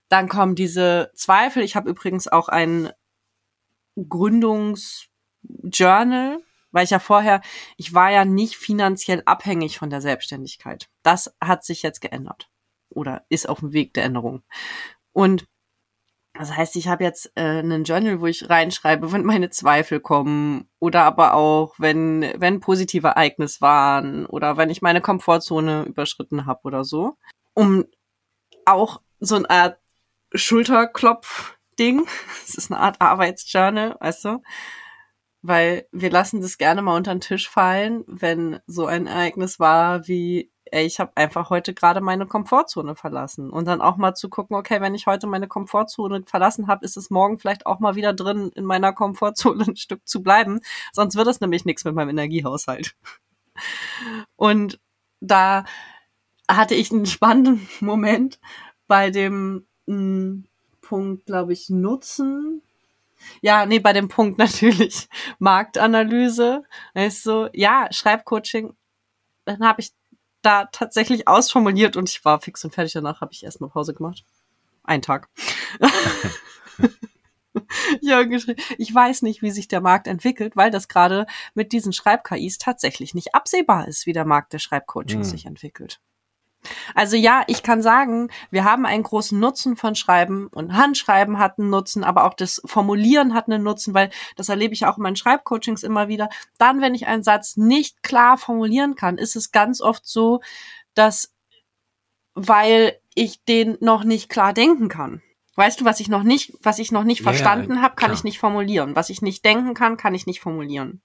dann kommen diese Zweifel. Ich habe übrigens auch ein Gründungsjournal, weil ich ja vorher, ich war ja nicht finanziell abhängig von der Selbstständigkeit. Das hat sich jetzt geändert oder ist auf dem Weg der Änderung. Und das heißt, ich habe jetzt äh, einen Journal, wo ich reinschreibe, wenn meine Zweifel kommen oder aber auch, wenn, wenn positive Ereignisse waren oder wenn ich meine Komfortzone überschritten habe oder so. Um auch so eine Art Schulterklopf-Ding. Es ist eine Art Arbeitsjournal, weißt du? Weil wir lassen das gerne mal unter den Tisch fallen, wenn so ein Ereignis war wie ey, ich habe einfach heute gerade meine Komfortzone verlassen. Und dann auch mal zu gucken, okay, wenn ich heute meine Komfortzone verlassen habe, ist es morgen vielleicht auch mal wieder drin, in meiner Komfortzone ein Stück zu bleiben. Sonst wird es nämlich nichts mit meinem Energiehaushalt. Und da hatte ich einen spannenden Moment bei dem mh, Punkt, glaube ich, Nutzen. Ja, nee, bei dem Punkt natürlich Marktanalyse. Weißt du, ja, Schreibcoaching. Dann habe ich da tatsächlich ausformuliert und ich war fix und fertig. Danach habe ich erstmal Pause gemacht. ein Tag. ja, geschrieben. Ich weiß nicht, wie sich der Markt entwickelt, weil das gerade mit diesen Schreib-KIs tatsächlich nicht absehbar ist, wie der Markt der Schreibcoachings hm. sich entwickelt. Also ja, ich kann sagen, wir haben einen großen Nutzen von Schreiben und Handschreiben hat einen Nutzen, aber auch das Formulieren hat einen Nutzen, weil das erlebe ich auch in meinen Schreibcoachings immer wieder. Dann, wenn ich einen Satz nicht klar formulieren kann, ist es ganz oft so, dass weil ich den noch nicht klar denken kann. Weißt du, was ich noch nicht, was ich noch nicht verstanden ja, habe, kann klar. ich nicht formulieren. Was ich nicht denken kann, kann ich nicht formulieren.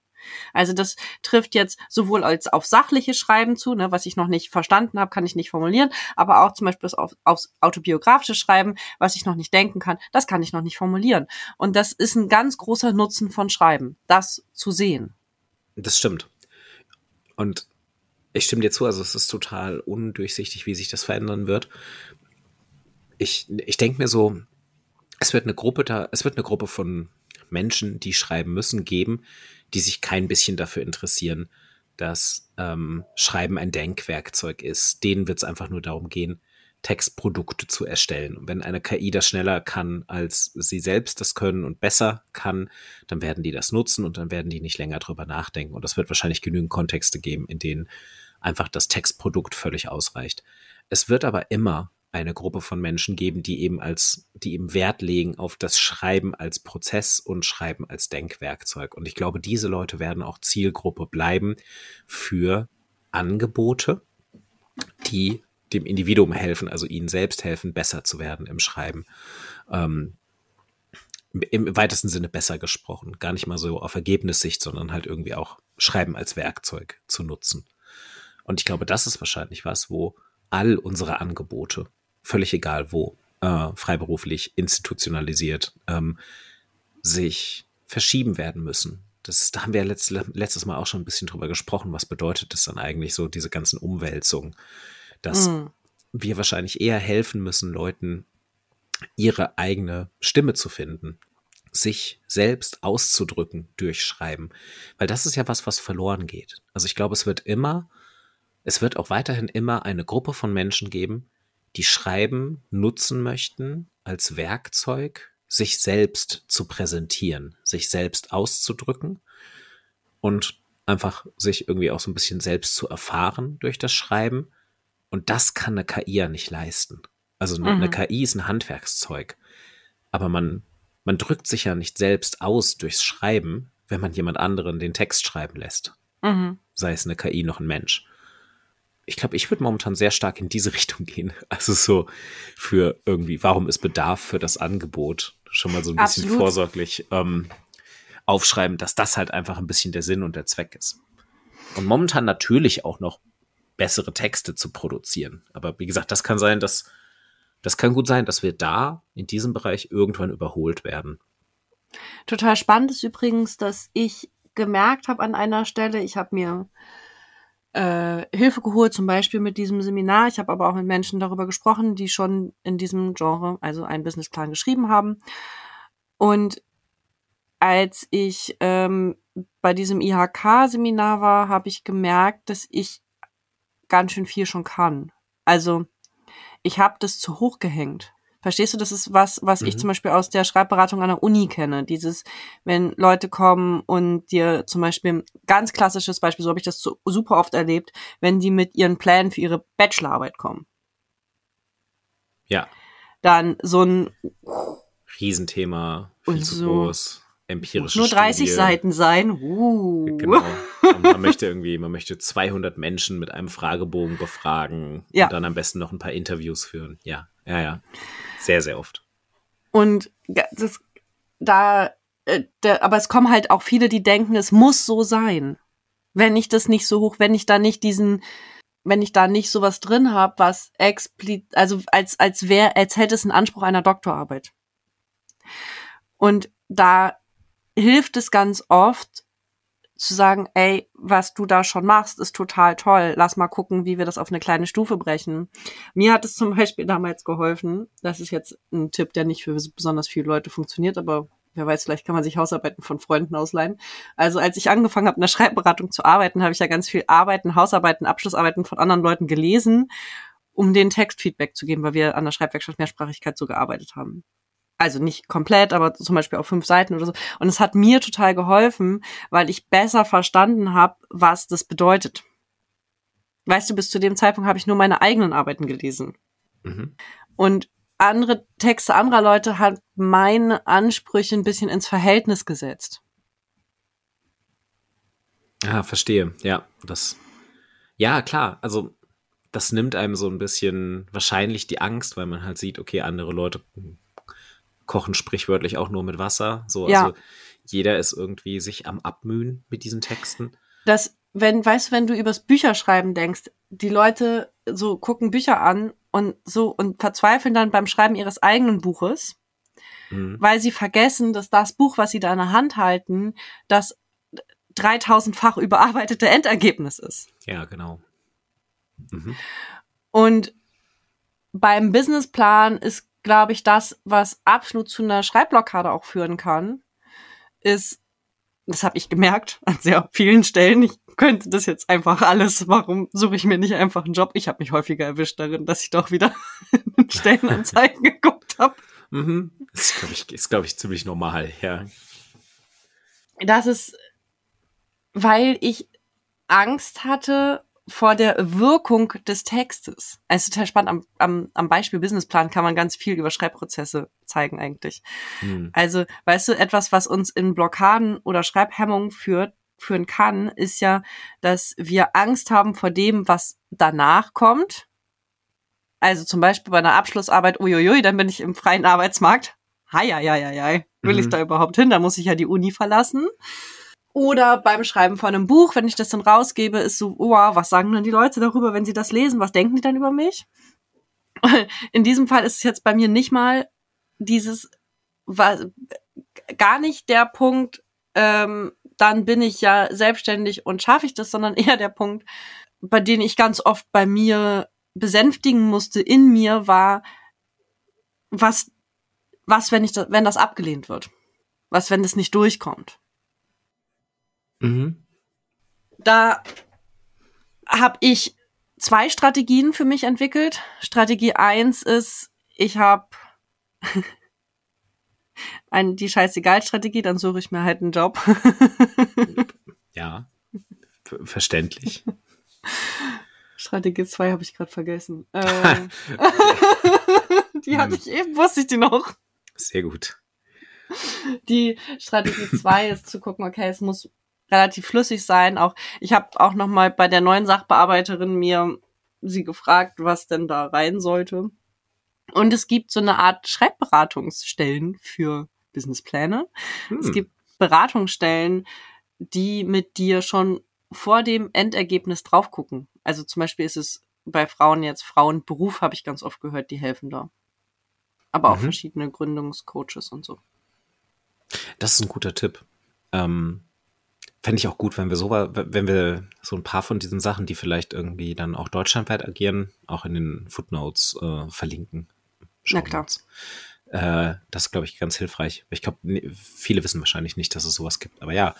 Also das trifft jetzt sowohl als auf sachliche Schreiben zu, ne, was ich noch nicht verstanden habe, kann ich nicht formulieren, aber auch zum Beispiel auf, aufs autobiografische Schreiben, was ich noch nicht denken kann, das kann ich noch nicht formulieren. Und das ist ein ganz großer Nutzen von Schreiben, das zu sehen. Das stimmt. Und ich stimme dir zu, also es ist total undurchsichtig, wie sich das verändern wird ich, ich denke mir so, es wird eine Gruppe da, es wird eine Gruppe von Menschen, die schreiben müssen, geben, die sich kein bisschen dafür interessieren, dass ähm, Schreiben ein Denkwerkzeug ist. Denen wird es einfach nur darum gehen, Textprodukte zu erstellen. Und wenn eine KI das schneller kann, als sie selbst das können und besser kann, dann werden die das nutzen und dann werden die nicht länger drüber nachdenken. Und das wird wahrscheinlich genügend Kontexte geben, in denen einfach das Textprodukt völlig ausreicht. Es wird aber immer eine Gruppe von Menschen geben, die eben als, die eben Wert legen auf das Schreiben als Prozess und Schreiben als Denkwerkzeug. Und ich glaube, diese Leute werden auch Zielgruppe bleiben für Angebote, die dem Individuum helfen, also ihnen selbst helfen, besser zu werden im Schreiben. Ähm, im weitesten Sinne besser gesprochen. Gar nicht mal so auf Ergebnissicht, sondern halt irgendwie auch Schreiben als Werkzeug zu nutzen. Und ich glaube, das ist wahrscheinlich was, wo all unsere Angebote völlig egal wo, äh, freiberuflich, institutionalisiert, ähm, sich verschieben werden müssen. Das, da haben wir letzt, letztes Mal auch schon ein bisschen drüber gesprochen. Was bedeutet das dann eigentlich so, diese ganzen Umwälzungen? Dass mm. wir wahrscheinlich eher helfen müssen, Leuten ihre eigene Stimme zu finden, sich selbst auszudrücken durch Schreiben. Weil das ist ja was, was verloren geht. Also ich glaube, es wird immer, es wird auch weiterhin immer eine Gruppe von Menschen geben, die Schreiben nutzen möchten als Werkzeug, sich selbst zu präsentieren, sich selbst auszudrücken und einfach sich irgendwie auch so ein bisschen selbst zu erfahren durch das Schreiben. Und das kann eine KI ja nicht leisten. Also eine, mhm. eine KI ist ein Handwerkszeug. Aber man, man drückt sich ja nicht selbst aus durchs Schreiben, wenn man jemand anderen den Text schreiben lässt. Mhm. Sei es eine KI noch ein Mensch ich glaube, ich würde momentan sehr stark in diese Richtung gehen. Also so für irgendwie, warum ist Bedarf für das Angebot? Schon mal so ein bisschen Absolut. vorsorglich ähm, aufschreiben, dass das halt einfach ein bisschen der Sinn und der Zweck ist. Und momentan natürlich auch noch bessere Texte zu produzieren. Aber wie gesagt, das kann sein, dass das kann gut sein, dass wir da in diesem Bereich irgendwann überholt werden. Total spannend ist übrigens, dass ich gemerkt habe an einer Stelle, ich habe mir äh, Hilfe geholt, zum Beispiel mit diesem Seminar. Ich habe aber auch mit Menschen darüber gesprochen, die schon in diesem Genre, also einen Businessplan geschrieben haben. Und als ich ähm, bei diesem IHK-Seminar war, habe ich gemerkt, dass ich ganz schön viel schon kann. Also ich habe das zu hoch gehängt. Verstehst du, das ist was, was mhm. ich zum Beispiel aus der Schreibberatung an der Uni kenne. Dieses, wenn Leute kommen und dir zum Beispiel, ganz klassisches Beispiel, so habe ich das so, super oft erlebt, wenn die mit ihren Plänen für ihre Bachelorarbeit kommen. Ja. Dann so ein Riesenthema, viel zu so, groß, empirische Nur 30 Studie. Seiten sein. Uh. Genau. Und man möchte irgendwie, man möchte 200 Menschen mit einem Fragebogen befragen ja. und dann am besten noch ein paar Interviews führen. Ja, ja, ja. Sehr, sehr oft. Und das, da, äh, da, aber es kommen halt auch viele, die denken, es muss so sein. Wenn ich das nicht so hoch, wenn ich da nicht diesen, wenn ich da nicht sowas drin habe, was explizit, also als, als wäre, als hätte es einen Anspruch einer Doktorarbeit. Und da hilft es ganz oft, zu sagen, ey, was du da schon machst, ist total toll. Lass mal gucken, wie wir das auf eine kleine Stufe brechen. Mir hat es zum Beispiel damals geholfen. Das ist jetzt ein Tipp, der nicht für besonders viele Leute funktioniert, aber wer weiß, vielleicht kann man sich Hausarbeiten von Freunden ausleihen. Also als ich angefangen habe, in der Schreibberatung zu arbeiten, habe ich ja ganz viel Arbeiten, Hausarbeiten, Abschlussarbeiten von anderen Leuten gelesen um den Textfeedback zu geben, weil wir an der Schreibwerkstatt Mehrsprachigkeit so gearbeitet haben. Also nicht komplett, aber zum Beispiel auf fünf Seiten oder so. Und es hat mir total geholfen, weil ich besser verstanden habe, was das bedeutet. Weißt du, bis zu dem Zeitpunkt habe ich nur meine eigenen Arbeiten gelesen. Mhm. Und andere Texte anderer Leute hat meine Ansprüche ein bisschen ins Verhältnis gesetzt. Ja, verstehe. Ja, das. Ja, klar. Also, das nimmt einem so ein bisschen wahrscheinlich die Angst, weil man halt sieht, okay, andere Leute kochen sprichwörtlich auch nur mit Wasser. So, Ja. also jeder ist irgendwie sich am Abmühen mit diesen Texten. Das, wenn, weißt du, wenn du übers Bücherschreiben denkst, die Leute so gucken Bücher an und so und verzweifeln dann beim Schreiben ihres eigenen Buches, Mhm. weil sie vergessen, dass das Buch, was sie da in der Hand halten, das 3000-fach überarbeitete Endergebnis ist. Ja, genau. Mhm. Und beim Businessplan ist, glaube ich, das, was absolut zu einer Schreibblockade auch führen kann, ist, das habe ich gemerkt an sehr vielen Stellen. Ich könnte das jetzt einfach alles. Warum suche ich mir nicht einfach einen Job? Ich habe mich häufiger erwischt darin, dass ich doch wieder in Stellenanzeigen geguckt habe. Mhm. Das ist, glaube ich, ist, glaub ich, ziemlich normal, ja. Das ist, weil ich Angst hatte vor der Wirkung des Textes. Also total spannend. Am, am, am Beispiel Businessplan kann man ganz viel über Schreibprozesse zeigen eigentlich. Mhm. Also, weißt du, etwas, was uns in Blockaden oder Schreibhemmungen führt, führen kann, ist ja, dass wir Angst haben vor dem, was danach kommt. Also zum Beispiel bei einer Abschlussarbeit, uiuiui, dann bin ich im freien Arbeitsmarkt. Hei, hei, hei, hei. Will ich Mhm. da überhaupt hin? Da muss ich ja die Uni verlassen. Oder beim Schreiben von einem Buch, wenn ich das dann rausgebe, ist so, wow, was sagen denn die Leute darüber, wenn sie das lesen? Was denken die dann über mich? In diesem Fall ist es jetzt bei mir nicht mal dieses, was, gar nicht der Punkt, ähm, dann bin ich ja selbstständig und schaffe ich das, sondern eher der Punkt, bei dem ich ganz oft bei mir besänftigen musste in mir, war, was, was, wenn ich das, wenn das abgelehnt wird? Was, wenn das nicht durchkommt? Mhm. Da habe ich zwei Strategien für mich entwickelt. Strategie eins ist, ich habe ein, die scheißegal-Strategie, dann suche ich mir halt einen Job. Ja. Ver verständlich. Strategie 2 habe ich gerade vergessen. Äh, die hatte ich eben, wusste ich die noch. Sehr gut. Die Strategie 2 ist zu gucken, okay, es muss relativ flüssig sein. Auch ich habe auch noch mal bei der neuen Sachbearbeiterin mir sie gefragt, was denn da rein sollte. Und es gibt so eine Art Schreibberatungsstellen für Businesspläne. Hm. Es gibt Beratungsstellen, die mit dir schon vor dem Endergebnis drauf gucken. Also zum Beispiel ist es bei Frauen jetzt Frauenberuf, habe ich ganz oft gehört, die helfen da. Aber auch Mhm. verschiedene Gründungscoaches und so. Das ist ein guter Tipp. Ähm, Fände ich auch gut, wenn wir so, wenn wir so ein paar von diesen Sachen, die vielleicht irgendwie dann auch deutschlandweit agieren, auch in den Footnotes äh, verlinken. Na klar. Äh, das ist, glaube ich, ganz hilfreich. Ich glaube, viele wissen wahrscheinlich nicht, dass es sowas gibt. Aber ja,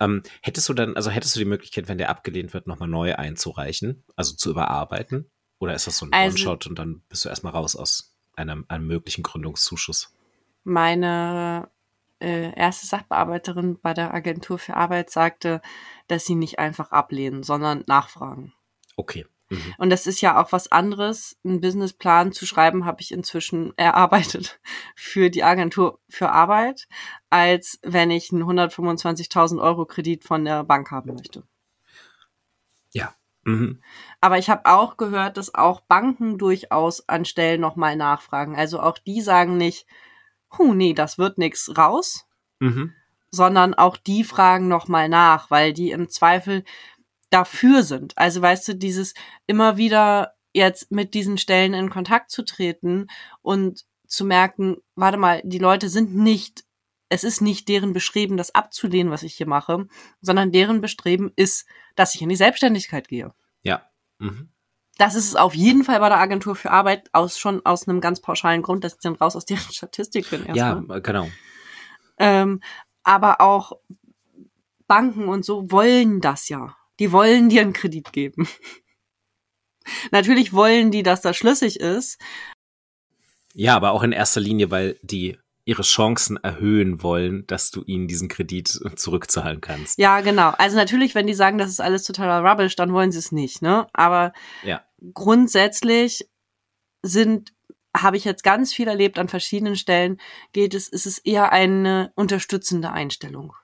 ähm, hättest du dann, also hättest du die Möglichkeit, wenn der abgelehnt wird, nochmal neu einzureichen, also zu überarbeiten? Oder ist das so ein Also- One-Shot und dann bist du erstmal raus aus einem, einem möglichen Gründungszuschuss? Meine äh, erste Sachbearbeiterin bei der Agentur für Arbeit sagte, dass sie nicht einfach ablehnen, sondern nachfragen. Okay. Mhm. Und das ist ja auch was anderes. Einen Businessplan zu schreiben, habe ich inzwischen erarbeitet für die Agentur für Arbeit, als wenn ich einen 125.000 Euro Kredit von der Bank haben möchte. Ja. Mhm. Aber ich habe auch gehört, dass auch Banken durchaus an Stellen nochmal nachfragen. Also auch die sagen nicht, huh, nee, das wird nix raus, Mhm. sondern auch die fragen nochmal nach, weil die im Zweifel dafür sind. Also weißt du, dieses immer wieder jetzt mit diesen Stellen in Kontakt zu treten und zu merken, warte mal, die Leute sind nicht, es ist nicht deren Bestreben, das abzulehnen, was ich hier mache, sondern deren Bestreben ist, dass ich in die Selbstständigkeit gehe. Ja. Mhm. Das ist es auf jeden Fall bei der Agentur für Arbeit aus schon aus einem ganz pauschalen Grund, dass ich dann raus aus deren Statistik bin erstmal. Ja, genau. Ähm, aber auch Banken und so wollen das ja. Die wollen dir einen Kredit geben. Natürlich wollen die, dass das schlüssig ist. Ja, aber auch in erster Linie, weil die ihre Chancen erhöhen wollen, dass du ihnen diesen Kredit zurückzahlen kannst. Ja, genau. Also natürlich, wenn die sagen, das ist alles totaler Rubbish, dann wollen sie es nicht, ne? Aber ja. grundsätzlich sind habe ich jetzt ganz viel erlebt an verschiedenen Stellen, geht es, ist es eher eine unterstützende Einstellung.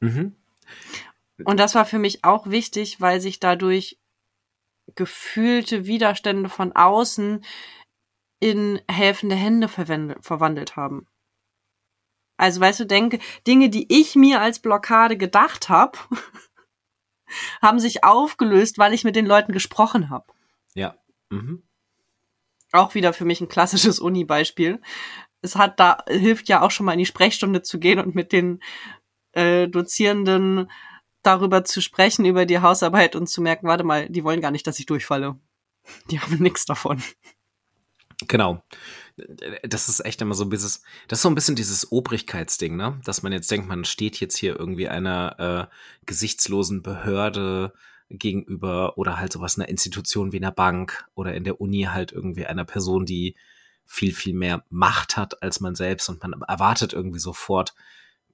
Mhm. Und das war für mich auch wichtig, weil sich dadurch gefühlte Widerstände von außen in helfende Hände verwandelt haben. Also, weißt du, denke, Dinge, die ich mir als Blockade gedacht habe, haben sich aufgelöst, weil ich mit den Leuten gesprochen habe. Ja. Mhm. Auch wieder für mich ein klassisches Uni-Beispiel. Es hat da, hilft ja auch schon mal in die Sprechstunde zu gehen und mit den äh, Dozierenden darüber zu sprechen, über die Hausarbeit und zu merken, warte mal, die wollen gar nicht, dass ich durchfalle. Die haben nichts davon. Genau. Das ist echt immer so bisschen, das ist so ein bisschen dieses Obrigkeitsding, ne? Dass man jetzt denkt, man steht jetzt hier irgendwie einer äh, gesichtslosen Behörde gegenüber oder halt sowas einer Institution wie einer Bank oder in der Uni halt irgendwie einer Person, die viel, viel mehr Macht hat als man selbst und man erwartet irgendwie sofort,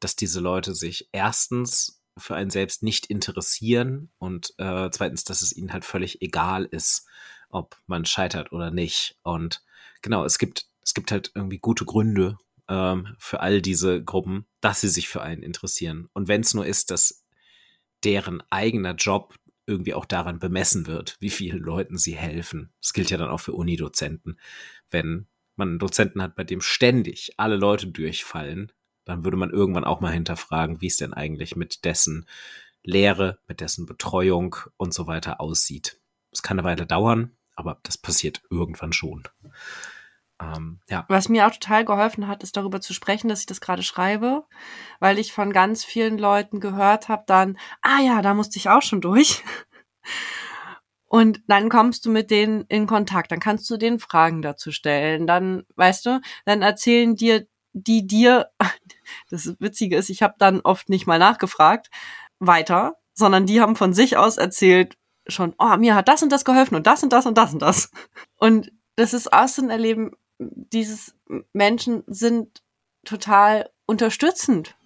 dass diese Leute sich erstens für einen selbst nicht interessieren und äh, zweitens, dass es ihnen halt völlig egal ist, ob man scheitert oder nicht. Und genau, es gibt, es gibt halt irgendwie gute Gründe ähm, für all diese Gruppen, dass sie sich für einen interessieren. Und wenn es nur ist, dass deren eigener Job irgendwie auch daran bemessen wird, wie vielen Leuten sie helfen. Das gilt ja dann auch für Unidozenten. Wenn man einen Dozenten hat, bei dem ständig alle Leute durchfallen, dann würde man irgendwann auch mal hinterfragen, wie es denn eigentlich mit dessen Lehre, mit dessen Betreuung und so weiter aussieht. Es kann eine Weile dauern, aber das passiert irgendwann schon. Ähm, ja. Was mir auch total geholfen hat, ist darüber zu sprechen, dass ich das gerade schreibe, weil ich von ganz vielen Leuten gehört habe, dann, ah ja, da musste ich auch schon durch. Und dann kommst du mit denen in Kontakt, dann kannst du denen Fragen dazu stellen, dann, weißt du, dann erzählen dir die dir, das Witzige ist, ich habe dann oft nicht mal nachgefragt, weiter, sondern die haben von sich aus erzählt, schon, oh, mir hat das und das geholfen und das und das und das und das. Und das ist auch so ein Erleben, dieses Menschen sind total unterstützend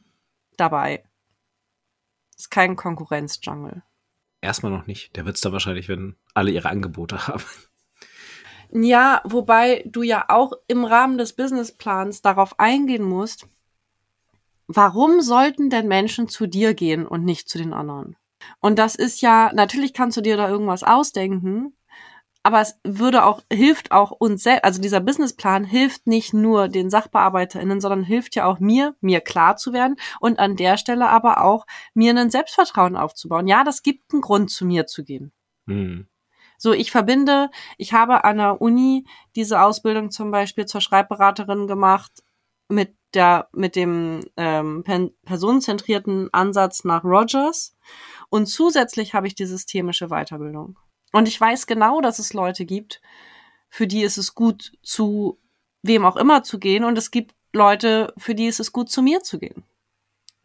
dabei. Ist kein Konkurrenz-Jungle. Erstmal noch nicht. Der wird es da wahrscheinlich, wenn alle ihre Angebote haben. Ja, wobei du ja auch im Rahmen des Businessplans darauf eingehen musst, warum sollten denn Menschen zu dir gehen und nicht zu den anderen? Und das ist ja, natürlich kannst du dir da irgendwas ausdenken, aber es würde auch, hilft auch uns selbst, also dieser Businessplan hilft nicht nur den SachbearbeiterInnen, sondern hilft ja auch mir, mir klar zu werden und an der Stelle aber auch mir ein Selbstvertrauen aufzubauen. Ja, das gibt einen Grund, zu mir zu gehen. Mhm. So, ich verbinde, ich habe an der Uni diese Ausbildung zum Beispiel zur Schreibberaterin gemacht mit der, mit dem ähm, personenzentrierten Ansatz nach Rogers. Und zusätzlich habe ich die systemische Weiterbildung. Und ich weiß genau, dass es Leute gibt, für die ist es gut, zu wem auch immer zu gehen. Und es gibt Leute, für die ist es gut, zu mir zu gehen.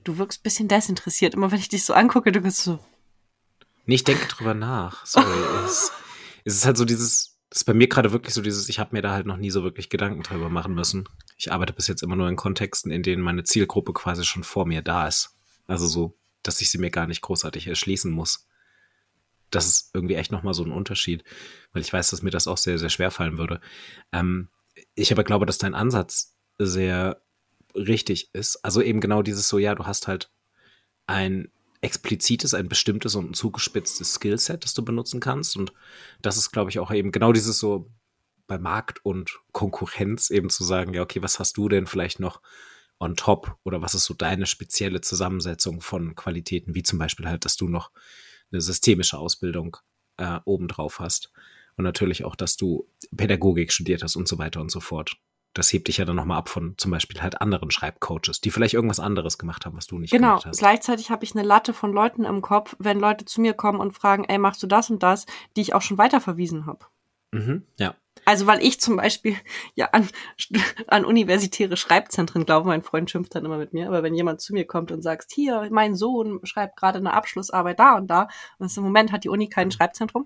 Du wirkst ein bisschen desinteressiert. Immer wenn ich dich so angucke, du bist so. Nee, ich denke drüber nach. Sorry. es, es ist halt so dieses, das ist bei mir gerade wirklich so dieses, ich habe mir da halt noch nie so wirklich Gedanken drüber machen müssen. Ich arbeite bis jetzt immer nur in Kontexten, in denen meine Zielgruppe quasi schon vor mir da ist. Also so, dass ich sie mir gar nicht großartig erschließen muss. Das ist irgendwie echt nochmal so ein Unterschied, weil ich weiß, dass mir das auch sehr, sehr schwer fallen würde. Ähm, ich aber glaube, dass dein Ansatz sehr richtig ist. Also eben genau dieses so, ja, du hast halt ein explizites, ein bestimmtes und ein zugespitztes Skillset, das du benutzen kannst. Und das ist, glaube ich, auch eben genau dieses so bei Markt und Konkurrenz eben zu sagen, ja, okay, was hast du denn vielleicht noch on top oder was ist so deine spezielle Zusammensetzung von Qualitäten, wie zum Beispiel halt, dass du noch eine systemische Ausbildung äh, obendrauf hast und natürlich auch, dass du Pädagogik studiert hast und so weiter und so fort das hebt dich ja dann nochmal ab von zum Beispiel halt anderen Schreibcoaches, die vielleicht irgendwas anderes gemacht haben, was du nicht genau. gemacht hast. Genau. Gleichzeitig habe ich eine Latte von Leuten im Kopf, wenn Leute zu mir kommen und fragen, ey, machst du das und das, die ich auch schon weiterverwiesen habe. Mhm, ja. Also weil ich zum Beispiel ja an, an universitäre Schreibzentren glaube, mein Freund schimpft dann immer mit mir, aber wenn jemand zu mir kommt und sagt, hier, mein Sohn schreibt gerade eine Abschlussarbeit da und da, und im Moment hat die Uni kein Schreibzentrum.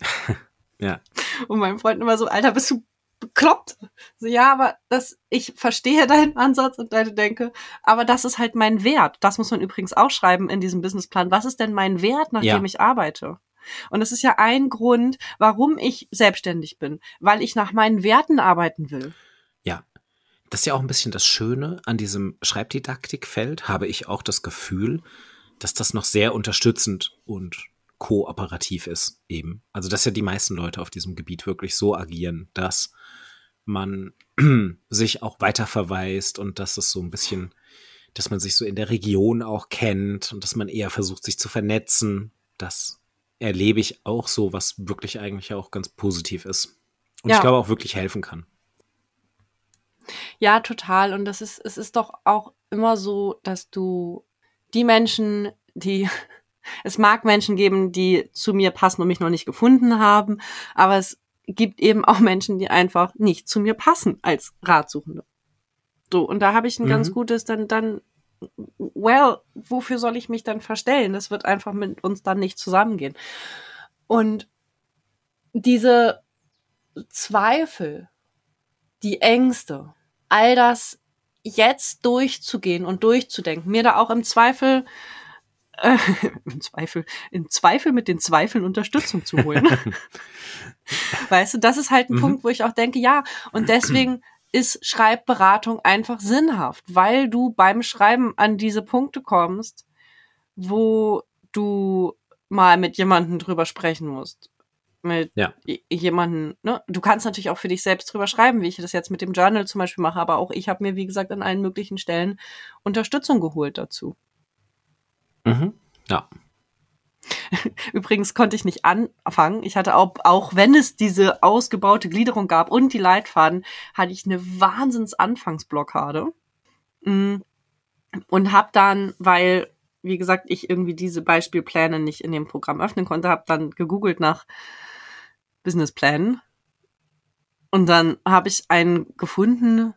Ja. Und mein Freund immer so, Alter, bist du bekloppt? So, ja, aber das, ich verstehe deinen Ansatz und deine Denke, aber das ist halt mein Wert. Das muss man übrigens auch schreiben in diesem Businessplan. Was ist denn mein Wert, nach Ja. dem ich arbeite? Und das ist ja ein Grund, warum ich selbstständig bin, weil ich nach meinen Werten arbeiten will. Ja. Das ist ja auch ein bisschen das Schöne an diesem Schreibdidaktikfeld, habe ich auch das Gefühl, dass das noch sehr unterstützend und kooperativ ist eben. Also, dass ja die meisten Leute auf diesem Gebiet wirklich so agieren, dass man sich auch weiter verweist und dass es so ein bisschen, dass man sich so in der Region auch kennt und dass man eher versucht, sich zu vernetzen. Das erlebe ich auch so, was wirklich eigentlich auch ganz positiv ist. Und Ja. ich glaube auch wirklich helfen kann. Ja, total. Und das ist, es ist doch auch immer so, dass du die Menschen, die, es mag Menschen geben, die zu mir passen und mich noch nicht gefunden haben, aber es gibt eben auch Menschen, die einfach nicht zu mir passen als Ratsuchende. So, und da habe ich ein Mhm. ganz gutes, dann, dann, well, wofür soll ich mich dann verstellen? Das wird einfach mit uns dann nicht zusammengehen. Und diese Zweifel, die Ängste, all das jetzt durchzugehen und durchzudenken, mir da auch im Zweifel, äh, im Zweifel, im Zweifel mit den Zweifeln Unterstützung zu holen. weißt du, das ist halt ein Mhm. Punkt, wo ich auch denke, ja, und deswegen ist Schreibberatung einfach sinnhaft, weil du beim Schreiben an diese Punkte kommst, wo du mal mit jemandem drüber sprechen musst. Mit Ja. j- jemanden, ne? Du kannst natürlich auch für dich selbst drüber schreiben, wie ich das jetzt mit dem Journal zum Beispiel mache, aber auch ich habe mir, wie gesagt, an allen möglichen Stellen Unterstützung geholt dazu. Mhm. Ja. Übrigens konnte ich nicht anfangen. Ich hatte auch, auch wenn es diese ausgebaute Gliederung gab und die Leitfaden, hatte ich eine Wahnsinns-Anfangsblockade. Mm. Und habe dann, weil, wie gesagt, ich irgendwie diese Beispielpläne nicht in dem Programm öffnen konnte, habe dann gegoogelt nach Businessplänen. Und dann habe ich einen gefunden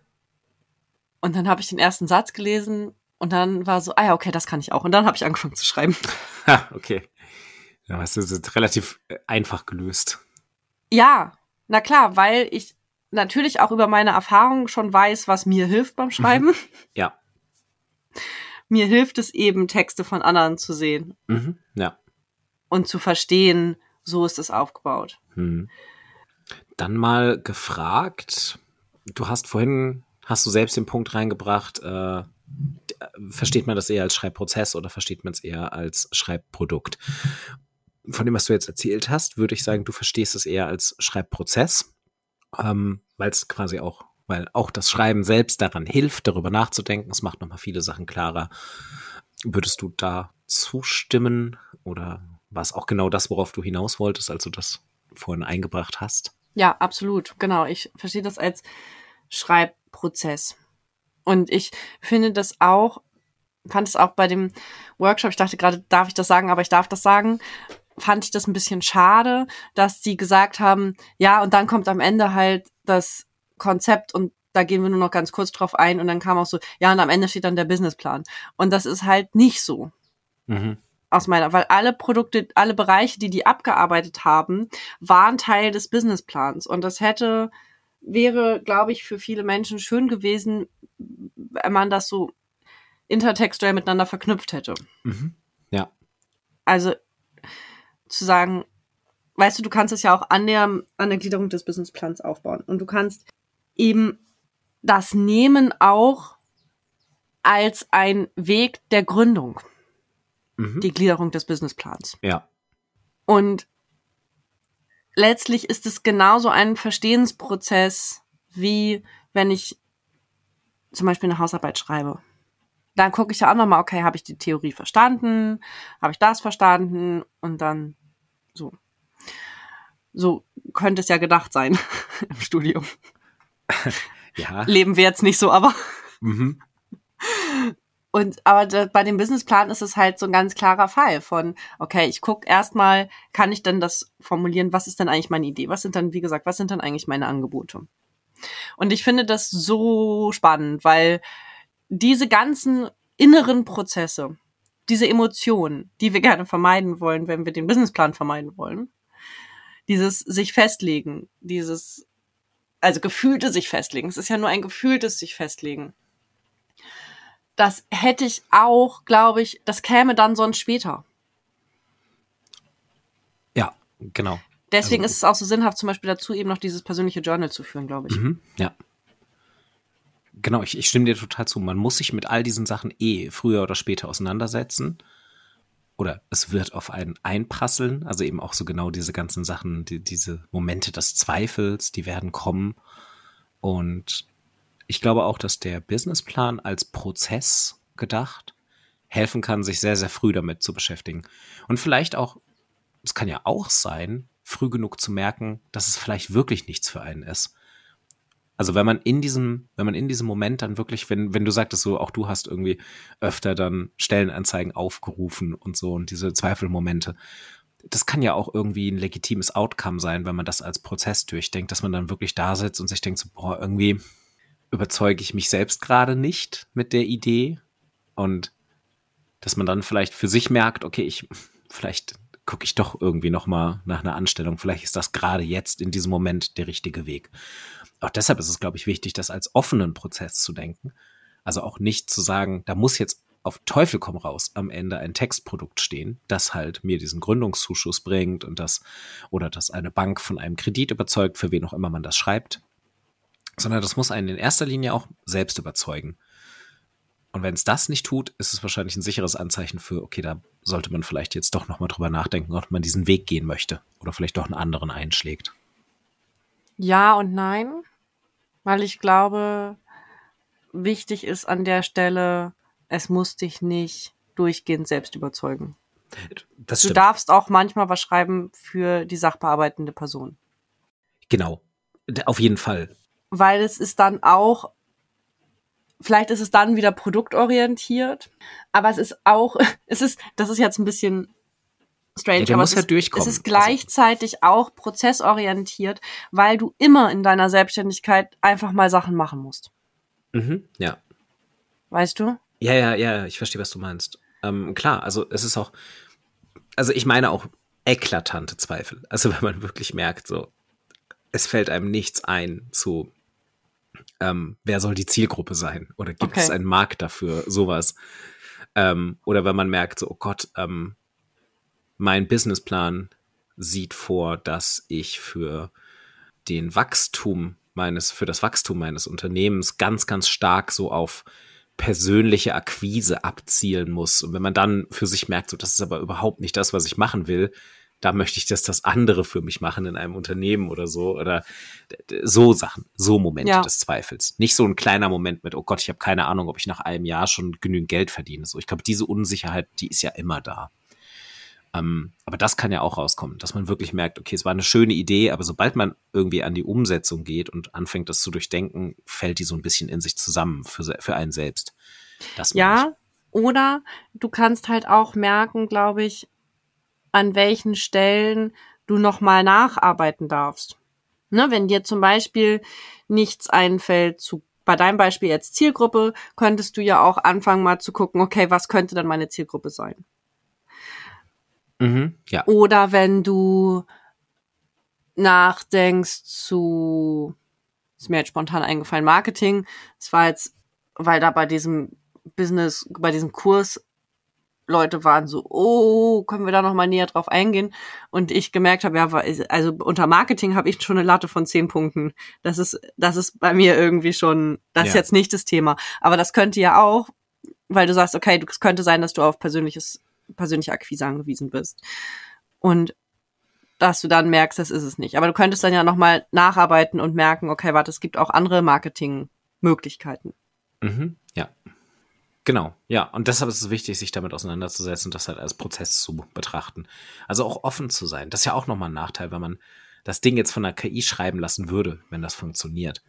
und dann habe ich den ersten Satz gelesen und dann war so, ah ja, okay, das kann ich auch. Und dann habe ich angefangen zu schreiben. Ha, okay. Ja, das ist relativ äh, einfach gelöst. Ja, na klar, weil ich natürlich auch über meine Erfahrungen schon weiß, was mir hilft beim Schreiben. Ja. Mir hilft es eben, Texte von anderen zu sehen Mhm. Ja. und zu verstehen, so ist es aufgebaut. Hm. Dann mal gefragt, du hast vorhin, hast du selbst den Punkt reingebracht, äh, d- versteht man das eher als Schreibprozess oder versteht man es eher als Schreibprodukt? Von dem, was du jetzt erzählt hast, würde ich sagen, du verstehst es eher als Schreibprozess, ähm, weil es quasi auch, weil auch das Schreiben selbst daran hilft, darüber nachzudenken. Es macht nochmal viele Sachen klarer. Würdest du da zustimmen oder war es auch genau das, worauf du hinaus wolltest, als du das vorhin eingebracht hast? Ja, absolut. Genau. Ich verstehe das als Schreibprozess. Und ich finde das auch, fand es auch bei dem Workshop, ich dachte gerade, darf ich das sagen, aber ich darf das sagen, fand ich das ein bisschen schade, dass sie gesagt haben, ja, und dann kommt am Ende halt das Konzept und da gehen wir nur noch ganz kurz drauf ein und dann kam auch so, ja, und am Ende steht dann der Businessplan. Und das ist halt nicht so Mhm. aus meiner, weil alle Produkte, alle Bereiche, die die abgearbeitet haben, waren Teil des Businessplans. Und das hätte, wäre, glaube ich, für viele Menschen schön gewesen, wenn man das so intertextuell miteinander verknüpft hätte. Mhm. Ja. Also zu sagen, weißt du, du kannst es ja auch an der, an der Gliederung des Businessplans aufbauen. Und du kannst eben das nehmen auch als ein Weg der Gründung, Mhm. die Gliederung des Businessplans. Ja. Und letztlich ist es genauso ein Verstehensprozess, wie wenn ich zum Beispiel eine Hausarbeit schreibe. Dann gucke ich ja auch nochmal, okay, habe ich die Theorie verstanden? Habe ich das verstanden? Und dann so. So könnte es ja gedacht sein im Studium. Ja. Leben wir jetzt nicht so, aber. Mhm. Und aber da, bei dem Businessplan ist es halt so ein ganz klarer Fall von, okay, ich gucke erstmal, kann ich denn das formulieren, was ist denn eigentlich meine Idee? Was sind dann, wie gesagt, was sind dann eigentlich meine Angebote? Und ich finde das so spannend, weil diese ganzen inneren Prozesse, diese Emotionen, die wir gerne vermeiden wollen, wenn wir den Businessplan vermeiden wollen, dieses sich festlegen, dieses, also gefühlte sich festlegen. Es ist ja nur ein gefühltes sich festlegen. Das hätte ich auch, glaube ich, das käme dann sonst später. Ja, genau. Deswegen also, ist es auch so sinnhaft, zum Beispiel dazu eben noch dieses persönliche Journal zu führen, glaube ich. Mhm, ja. Genau, ich, ich stimme dir total zu. Man muss sich mit all diesen Sachen eh früher oder später auseinandersetzen. Oder es wird auf einen einprasseln. Also eben auch so genau diese ganzen Sachen, die, diese Momente des Zweifels, die werden kommen. Und ich glaube auch, dass der Businessplan als Prozess gedacht helfen kann, sich sehr, sehr früh damit zu beschäftigen. Und vielleicht auch, es kann ja auch sein, früh genug zu merken, dass es vielleicht wirklich nichts für einen ist. Also wenn man in diesem, wenn man in diesem Moment dann wirklich, wenn, wenn du sagtest so, auch du hast irgendwie öfter dann Stellenanzeigen aufgerufen und so und diese Zweifelmomente, das kann ja auch irgendwie ein legitimes Outcome sein, wenn man das als Prozess durchdenkt, dass man dann wirklich da sitzt und sich denkt so, boah, irgendwie überzeuge ich mich selbst gerade nicht mit der Idee und dass man dann vielleicht für sich merkt, okay, ich vielleicht gucke ich doch irgendwie noch mal nach einer Anstellung. Vielleicht ist das gerade jetzt in diesem Moment der richtige Weg. Auch deshalb ist es, glaube ich, wichtig, das als offenen Prozess zu denken. Also auch nicht zu sagen, da muss jetzt auf Teufel komm raus am Ende ein Textprodukt stehen, das halt mir diesen Gründungszuschuss bringt und das oder das eine Bank von einem Kredit überzeugt, für wen auch immer man das schreibt, sondern das muss einen in erster Linie auch selbst überzeugen. Und wenn es das nicht tut, ist es wahrscheinlich ein sicheres Anzeichen für, okay, da sollte man vielleicht jetzt doch nochmal drüber nachdenken, ob man diesen Weg gehen möchte oder vielleicht doch einen anderen einschlägt. Ja und nein, weil ich glaube, wichtig ist an der Stelle, es muss dich nicht durchgehend selbst überzeugen. Das du darfst auch manchmal was schreiben für die sachbearbeitende Person. Genau, auf jeden Fall. Weil es ist dann auch Vielleicht ist es dann wieder produktorientiert, aber es ist auch, es ist, das ist jetzt ein bisschen strange, ja, aber es, halt ist, es ist gleichzeitig also. auch prozessorientiert, weil du immer in deiner Selbstständigkeit einfach mal Sachen machen musst. Mhm, ja. Weißt du? Ja, ja, ja, ich verstehe, was du meinst. Ähm, klar, also es ist auch, also ich meine auch eklatante Zweifel. Also wenn man wirklich merkt, so, es fällt einem nichts ein zu ähm, wer soll die Zielgruppe sein? Oder gibt okay. es einen Markt dafür? Sowas. Ähm, oder wenn man merkt, so, oh Gott, ähm, mein Businessplan sieht vor, dass ich für den Wachstum meines, für das Wachstum meines Unternehmens ganz, ganz stark so auf persönliche Akquise abzielen muss. Und wenn man dann für sich merkt, so, das ist aber überhaupt nicht das, was ich machen will, da möchte ich, dass das andere für mich machen in einem Unternehmen oder so oder so Sachen, so Momente ja. des Zweifels. Nicht so ein kleiner Moment mit, oh Gott, ich habe keine Ahnung, ob ich nach einem Jahr schon genügend Geld verdiene. So, ich glaube, diese Unsicherheit, die ist ja immer da. Ähm, aber das kann ja auch rauskommen, dass man wirklich merkt, okay, es war eine schöne Idee, aber sobald man irgendwie an die Umsetzung geht und anfängt, das zu durchdenken, fällt die so ein bisschen in sich zusammen für, für einen selbst. Das ja, oder du kannst halt auch merken, glaube ich, an welchen Stellen du nochmal nacharbeiten darfst. Ne, wenn dir zum Beispiel nichts einfällt zu bei deinem Beispiel jetzt Zielgruppe, könntest du ja auch anfangen mal zu gucken, okay, was könnte dann meine Zielgruppe sein? Mhm, ja. Oder wenn du nachdenkst zu, ist mir jetzt spontan eingefallen, Marketing. Es war jetzt, weil da bei diesem Business, bei diesem Kurs Leute waren so, oh, können wir da noch mal näher drauf eingehen? Und ich gemerkt habe, ja, also unter Marketing habe ich schon eine Latte von zehn Punkten. Das ist, das ist bei mir irgendwie schon, das ja. ist jetzt nicht das Thema. Aber das könnte ja auch, weil du sagst, okay, es könnte sein, dass du auf persönliches, persönliche Akquise angewiesen bist. Und dass du dann merkst, das ist es nicht. Aber du könntest dann ja noch mal nacharbeiten und merken, okay, warte, es gibt auch andere Marketingmöglichkeiten. Mhm, ja. Genau, ja. Und deshalb ist es wichtig, sich damit auseinanderzusetzen und das halt als Prozess zu betrachten. Also auch offen zu sein. Das ist ja auch nochmal ein Nachteil, wenn man das Ding jetzt von der KI schreiben lassen würde, wenn das funktioniert.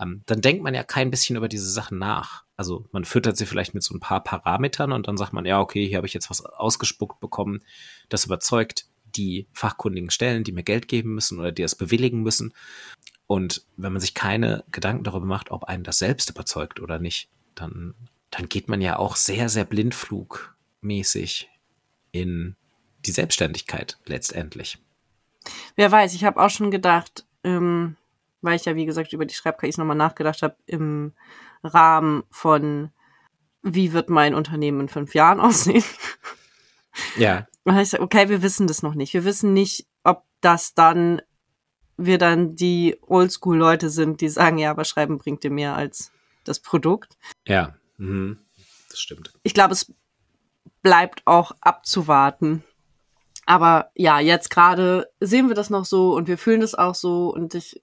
Ähm, dann denkt man ja kein bisschen über diese Sachen nach. Also man füttert sie vielleicht mit so ein paar Parametern und dann sagt man, ja, okay, hier habe ich jetzt was ausgespuckt bekommen, das überzeugt die fachkundigen Stellen, die mir Geld geben müssen oder die es bewilligen müssen. Und wenn man sich keine Gedanken darüber macht, ob einen das selbst überzeugt oder nicht, dann dann geht man ja auch sehr, sehr blindflugmäßig in die Selbstständigkeit letztendlich. Wer weiß, ich habe auch schon gedacht, ähm, weil ich ja, wie gesagt, über die Schreib-KIs nochmal nachgedacht habe, im Rahmen von, wie wird mein Unternehmen in fünf Jahren aussehen? Ja. Und ich sage, okay, wir wissen das noch nicht. Wir wissen nicht, ob das dann, wir dann die Oldschool-Leute sind, die sagen, ja, aber Schreiben bringt dir mehr als das Produkt. Ja. Mhm. Das stimmt. Ich glaube, es bleibt auch abzuwarten. Aber ja, jetzt gerade sehen wir das noch so und wir fühlen das auch so und ich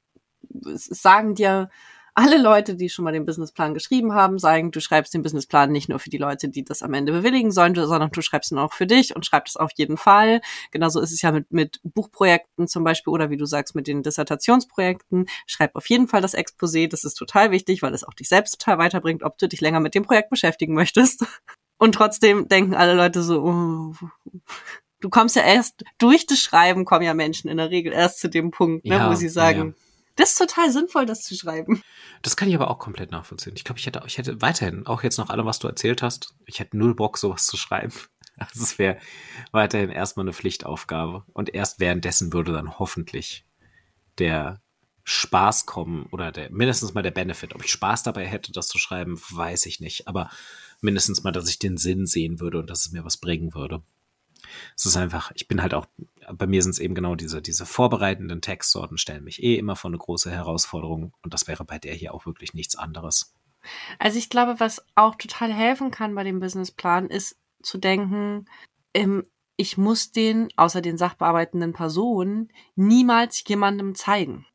es sagen dir alle Leute, die schon mal den Businessplan geschrieben haben, sagen, du schreibst den Businessplan nicht nur für die Leute, die das am Ende bewilligen sollen, sondern du schreibst ihn auch für dich und schreibst es auf jeden Fall. Genauso ist es ja mit, mit Buchprojekten zum Beispiel oder wie du sagst, mit den Dissertationsprojekten. Schreib auf jeden Fall das Exposé. Das ist total wichtig, weil es auch dich selbst total weiterbringt, ob du dich länger mit dem Projekt beschäftigen möchtest. Und trotzdem denken alle Leute so, oh, du kommst ja erst durch das Schreiben, kommen ja Menschen in der Regel erst zu dem Punkt, ne, Ja, wo sie sagen, ja, ja. Das ist total sinnvoll, das zu schreiben. Das kann ich aber auch komplett nachvollziehen. Ich glaube, ich hätte, ich hätte weiterhin, auch jetzt nach allem, was du erzählt hast, ich hätte null Bock, sowas zu schreiben. Also es wäre weiterhin erstmal eine Pflichtaufgabe. Und erst währenddessen würde dann hoffentlich der Spaß kommen oder der, mindestens mal der Benefit. Ob ich Spaß dabei hätte, das zu schreiben, weiß ich nicht. Aber mindestens mal, dass ich den Sinn sehen würde und dass es mir was bringen würde. Es ist einfach, ich bin halt auch, bei mir sind es eben genau diese, diese vorbereitenden Textsorten stellen mich eh immer vor eine große Herausforderung und das wäre bei der hier auch wirklich nichts anderes. Also ich glaube, was auch total helfen kann bei dem Businessplan, ist zu denken, ähm, ich muss den, außer den sachbearbeitenden Personen, niemals jemandem zeigen.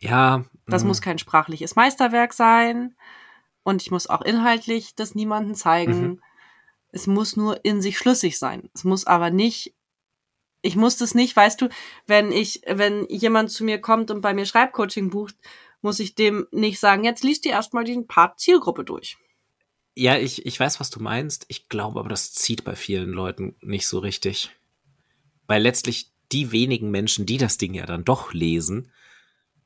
Ja. Das mh, muss kein sprachliches Meisterwerk sein und ich muss auch inhaltlich das niemandem zeigen. Mhm. Es muss nur in sich schlüssig sein. Es muss aber nicht, ich muss das nicht, weißt du, wenn ich, wenn jemand zu mir kommt und bei mir Schreibcoaching bucht, muss ich dem nicht sagen, jetzt liest dir erstmal den Part Zielgruppe durch. Ja, ich, ich weiß, was du meinst. Ich glaube aber, das zieht bei vielen Leuten nicht so richtig. Weil letztlich die wenigen Menschen, die das Ding ja dann doch lesen,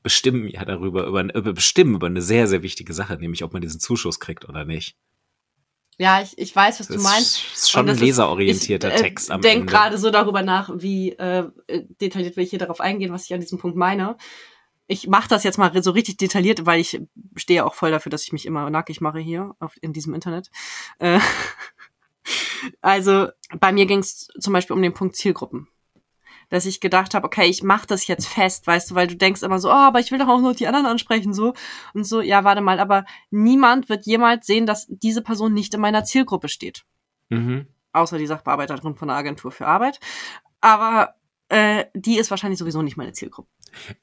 bestimmen ja darüber, über, über bestimmen über eine sehr, sehr wichtige Sache, nämlich ob man diesen Zuschuss kriegt oder nicht. Ja, ich, ich weiß, was Das du meinst. ist schon ein leserorientierter ich, äh, Text am denk Ende. gerade so darüber nach, wie äh, detailliert will ich hier darauf eingehen, was ich an diesem Punkt meine. Ich mache das jetzt mal so richtig detailliert, weil ich stehe auch voll dafür, dass ich mich immer nackig mache hier auf, in diesem Internet. Äh, also bei mir ging es zum Beispiel um den Punkt Zielgruppen. Dass ich gedacht habe, okay, ich mache das jetzt fest, weißt du, weil du denkst immer so, oh, aber ich will doch auch noch die anderen ansprechen, so. Und so, ja, warte mal, aber niemand wird jemals sehen, dass diese Person nicht in meiner Zielgruppe steht Mhm. außer die Sachbearbeiterin von der Agentur für Arbeit. Aber äh, die ist wahrscheinlich sowieso nicht meine Zielgruppe.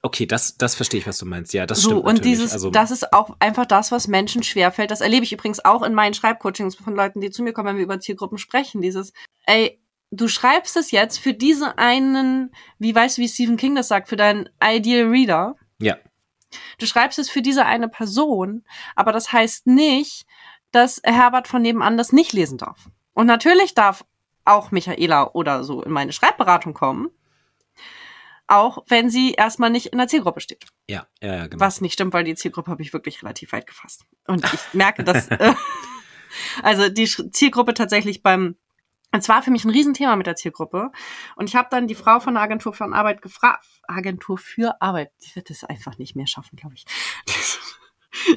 Okay, das, das verstehe ich, was du meinst. Ja, das so, stimmt und natürlich. dieses, also, das ist auch einfach das, was Menschen schwerfällt. Das erlebe ich übrigens auch in meinen Schreibcoachings von Leuten, die zu mir kommen, wenn wir über Zielgruppen sprechen. Dieses, ey, du schreibst es jetzt für diese einen, wie weißt du, wie Stephen King das sagt, für deinen Ideal Reader. ja, Du schreibst es für diese eine Person, aber das heißt nicht, dass Herbert von nebenan das nicht lesen darf. Und natürlich darf auch Michaela oder so in meine Schreibberatung kommen, auch wenn sie erstmal nicht in der Zielgruppe steht. ja, ja, ja, genau. Was nicht stimmt, weil die Zielgruppe habe ich wirklich relativ weit gefasst. Und ich merke, dass äh, also die Zielgruppe tatsächlich beim es war für mich ein Riesenthema mit der Zielgruppe. Und ich habe dann die Frau von der Agentur für Arbeit gefragt. Agentur für Arbeit. Die wird es einfach nicht mehr schaffen, glaube ich.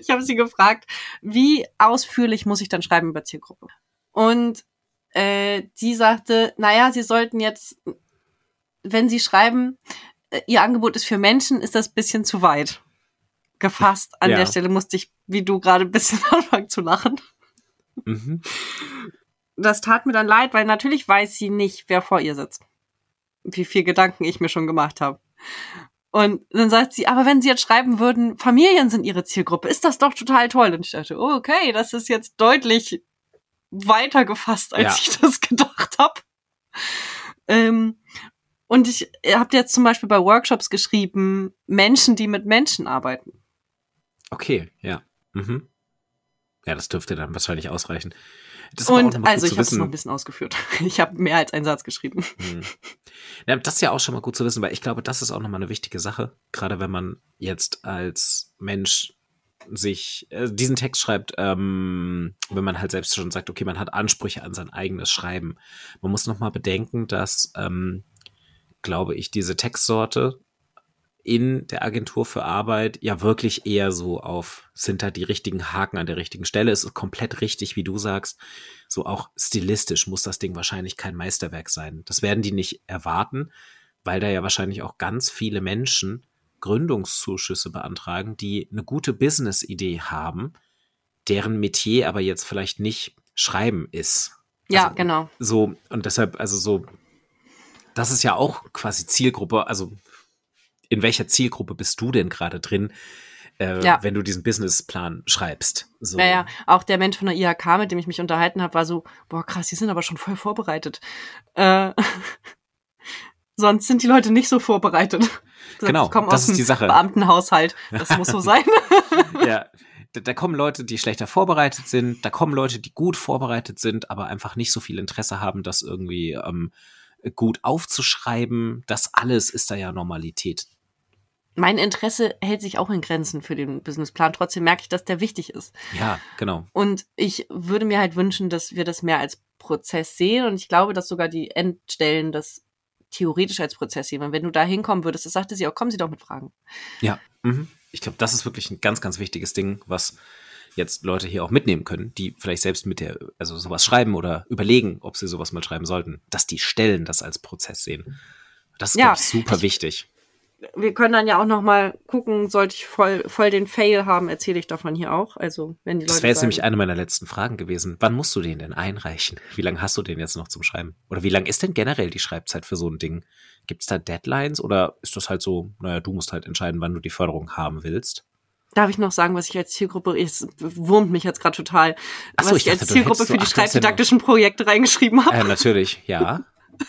Ich habe sie gefragt, wie ausführlich muss ich dann schreiben über Zielgruppe? Und äh, die sagte, naja, sie sollten jetzt, wenn sie schreiben, äh, ihr Angebot ist für Menschen, ist das bisschen zu weit gefasst. An Ja. der Stelle musste ich, wie du gerade, ein bisschen anfangen zu lachen Mhm. Das tat mir dann leid, weil natürlich weiß sie nicht, wer vor ihr sitzt. Wie viel Gedanken ich mir schon gemacht habe. Und dann sagt sie, aber wenn sie jetzt schreiben würden, Familien sind ihre Zielgruppe, ist das doch total toll. Und ich dachte, oh, okay, das ist jetzt deutlich weiter gefasst, als Ja. ich das gedacht habe. Ähm, und ich habe jetzt zum Beispiel bei Workshops geschrieben, Menschen, die mit Menschen arbeiten. Okay, ja. Mhm. Ja, das dürfte dann wahrscheinlich ausreichen. Das Und also ich habe es noch ein bisschen ausgeführt. Ich habe mehr als einen Satz geschrieben. Hm. Ja, das ist ja auch schon mal gut zu wissen, weil ich glaube, das ist auch nochmal eine wichtige Sache, gerade wenn man jetzt als Mensch sich äh, diesen Text schreibt, ähm, wenn man halt selbst schon sagt, okay, man hat Ansprüche an sein eigenes Schreiben. Man muss nochmal bedenken, dass ähm, glaube ich, diese Textsorte in der Agentur für Arbeit ja wirklich eher so auf, sind da die richtigen Haken an der richtigen Stelle. Es ist komplett richtig, wie du sagst. So auch stilistisch muss das Ding wahrscheinlich kein Meisterwerk sein. Das werden die nicht erwarten, weil da ja wahrscheinlich auch ganz viele Menschen Gründungszuschüsse beantragen, die eine gute Business-Idee haben, deren Metier aber jetzt vielleicht nicht Schreiben ist. Ja, Also, genau. So, und deshalb, also so, das ist ja auch quasi Zielgruppe, also in welcher Zielgruppe bist du denn gerade drin, äh, Ja. wenn du diesen Businessplan schreibst? So. Ja, ja, auch der Mensch von der IHK, mit dem ich mich unterhalten habe, war so, boah, krass, die sind aber schon voll vorbereitet. Äh, sonst sind die Leute nicht so vorbereitet. Gesagt, Genau, das aus ist die Sache. Beamtenhaushalt. Das muss so sein. ja. Da, da kommen Leute, die schlechter vorbereitet sind, da kommen Leute, die gut vorbereitet sind, aber einfach nicht so viel Interesse haben, das irgendwie ähm, gut aufzuschreiben. Das alles ist da ja Normalität. Mein Interesse hält sich auch in Grenzen für den Businessplan. Trotzdem merke ich, dass der wichtig ist. Ja, genau. Und ich würde mir halt wünschen, dass wir das mehr als Prozess sehen. Und ich glaube, dass sogar die Endstellen das theoretisch als Prozess sehen. Und wenn du da hinkommen würdest, das sagte sie auch, kommen Sie doch mit Fragen. Ja, mhm. ich glaube, das ist wirklich ein ganz, ganz wichtiges Ding, was jetzt Leute hier auch mitnehmen können, die vielleicht selbst mit der, also sowas schreiben oder überlegen, ob sie sowas mal schreiben sollten, dass die Stellen das als Prozess sehen. Das ist Ja, ich, super ich- wichtig. Wir können dann ja auch noch mal gucken, sollte ich voll, voll den Fail haben, erzähle ich davon hier auch. Also, wenn die Leute Das wäre jetzt sagen, nämlich eine meiner letzten Fragen gewesen. Wann musst du den denn einreichen? Wie lange hast du den jetzt noch zum Schreiben? Oder wie lang ist denn generell die Schreibzeit für so ein Ding? Gibt es da Deadlines oder ist das halt so, naja, du musst halt entscheiden, wann du die Förderung haben willst? Darf ich noch sagen, was ich als Zielgruppe, es wurmt mich jetzt gerade total, Ach so, was ich ich, als dachte, du Zielgruppe so- für die schreibdidaktischen Projekte reingeschrieben habe. Äh, natürlich, ja.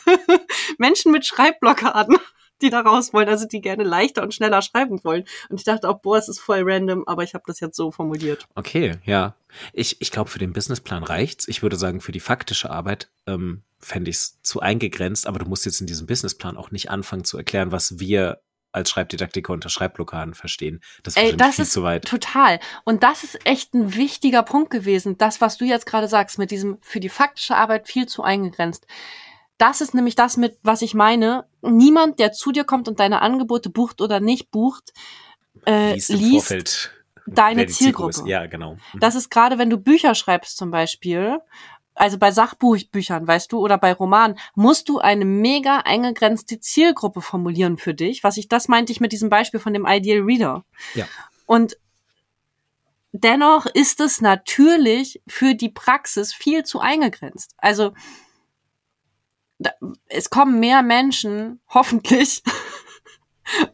Menschen mit Schreibblockaden, die da raus wollen, also die gerne leichter und schneller schreiben wollen. Und ich dachte auch, boah, es ist voll random, aber ich habe das jetzt so formuliert. Okay, ja. Ich, ich glaube, für den Businessplan reicht's. Ich würde sagen, für die faktische Arbeit ähm, fände ich es zu eingegrenzt, aber du musst jetzt in diesem Businessplan auch nicht anfangen zu erklären, was wir als Schreibdidaktiker unter Schreibblockaden verstehen. Das ist Ey, das viel ist zu weit. total. Und das ist echt ein wichtiger Punkt gewesen. Das, was du jetzt gerade sagst, mit diesem für die faktische Arbeit viel zu eingegrenzt. Das ist nämlich das mit, was ich meine. Niemand, der zu dir kommt und deine Angebote bucht oder nicht bucht, äh, Liest liest deine Zielgruppe Zielgruppe. Ja, genau. Mhm. Das ist gerade, wenn du Bücher schreibst zum Beispiel, also bei Sachbuchbüchern, weißt du, oder bei Romanen, musst du eine mega eingegrenzte Zielgruppe formulieren für dich. Was ich, das meinte ich mit diesem Beispiel von dem Ideal Reader. Ja. Und dennoch ist es natürlich für die Praxis viel zu eingegrenzt. Also es kommen mehr Menschen, hoffentlich,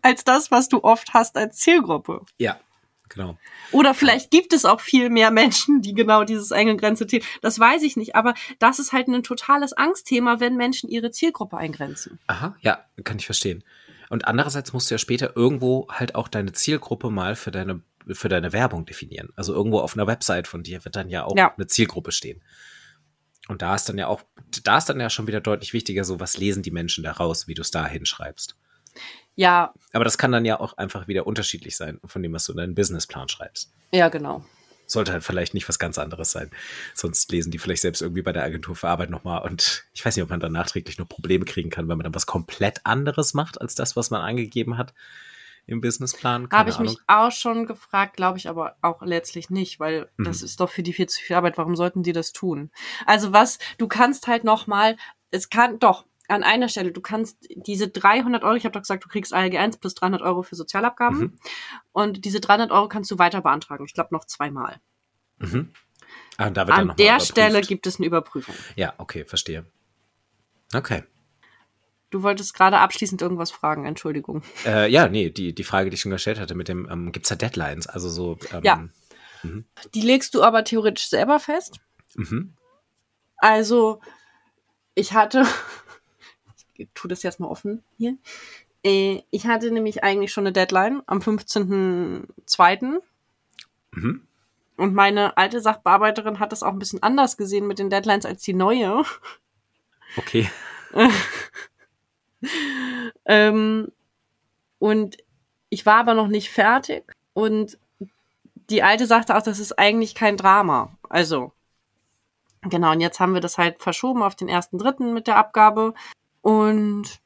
als das, was du oft hast als Zielgruppe. ja, genau. Oder vielleicht gibt es auch viel mehr Menschen, die genau dieses eingegrenzte Thema. Das weiß ich nicht, aber das ist halt ein totales Angstthema, wenn Menschen ihre Zielgruppe eingrenzen. Aha, ja, kann ich verstehen. Und andererseits musst du ja später irgendwo halt auch deine Zielgruppe mal für deine, für deine Werbung definieren. Also irgendwo auf einer Website von dir wird dann ja auch Ja. eine Zielgruppe stehen. Und da ist dann ja auch, da ist dann ja schon wieder deutlich wichtiger, so was lesen die Menschen da raus, wie du es da hinschreibst. Ja, Aber das kann dann ja auch einfach wieder unterschiedlich sein von dem, was du in deinen Businessplan schreibst. ja, genau. Sollte halt vielleicht nicht was ganz anderes sein. Sonst lesen die vielleicht selbst irgendwie bei der Agentur für Arbeit nochmal und ich weiß nicht, ob man dann nachträglich noch Probleme kriegen kann, wenn man dann was komplett anderes macht, als das, was man angegeben hat im Businessplan. Habe ich Ahnung. mich auch schon gefragt, glaube ich aber auch letztlich nicht, weil Mhm. das ist doch für die viel zu viel Arbeit. Warum sollten die das tun? Also was, du kannst halt noch mal, es kann doch an einer Stelle, du kannst diese 300 Euro, ich habe doch gesagt, du kriegst ALG 1 plus 300 Euro für Sozialabgaben Mhm. und diese 300 Euro kannst du weiter beantragen. Ich glaube noch zweimal. Mhm. Ah, da wird An der. Stelle gibt es eine Überprüfung. Ja, okay, verstehe. Okay. Du wolltest gerade abschließend irgendwas fragen, Entschuldigung. Äh, ja, nee, die, die Frage, die ich schon gestellt hatte mit dem, ähm, gibt's da Deadlines? Also so, ähm, Ja. Die legst du aber theoretisch selber fest. Mhm. Also, ich hatte, ich tu das jetzt mal offen hier. Äh, Ich hatte nämlich eigentlich schon eine Deadline am 15.02. Mhm. Und meine alte Sachbearbeiterin hat das auch ein bisschen anders gesehen mit den Deadlines als die neue. Okay. Ähm, und ich war aber noch nicht fertig. Und die Alte sagte auch, das ist eigentlich kein Drama. Also, genau, und jetzt haben wir das halt verschoben auf den ersten Dritten mit der Abgabe. Und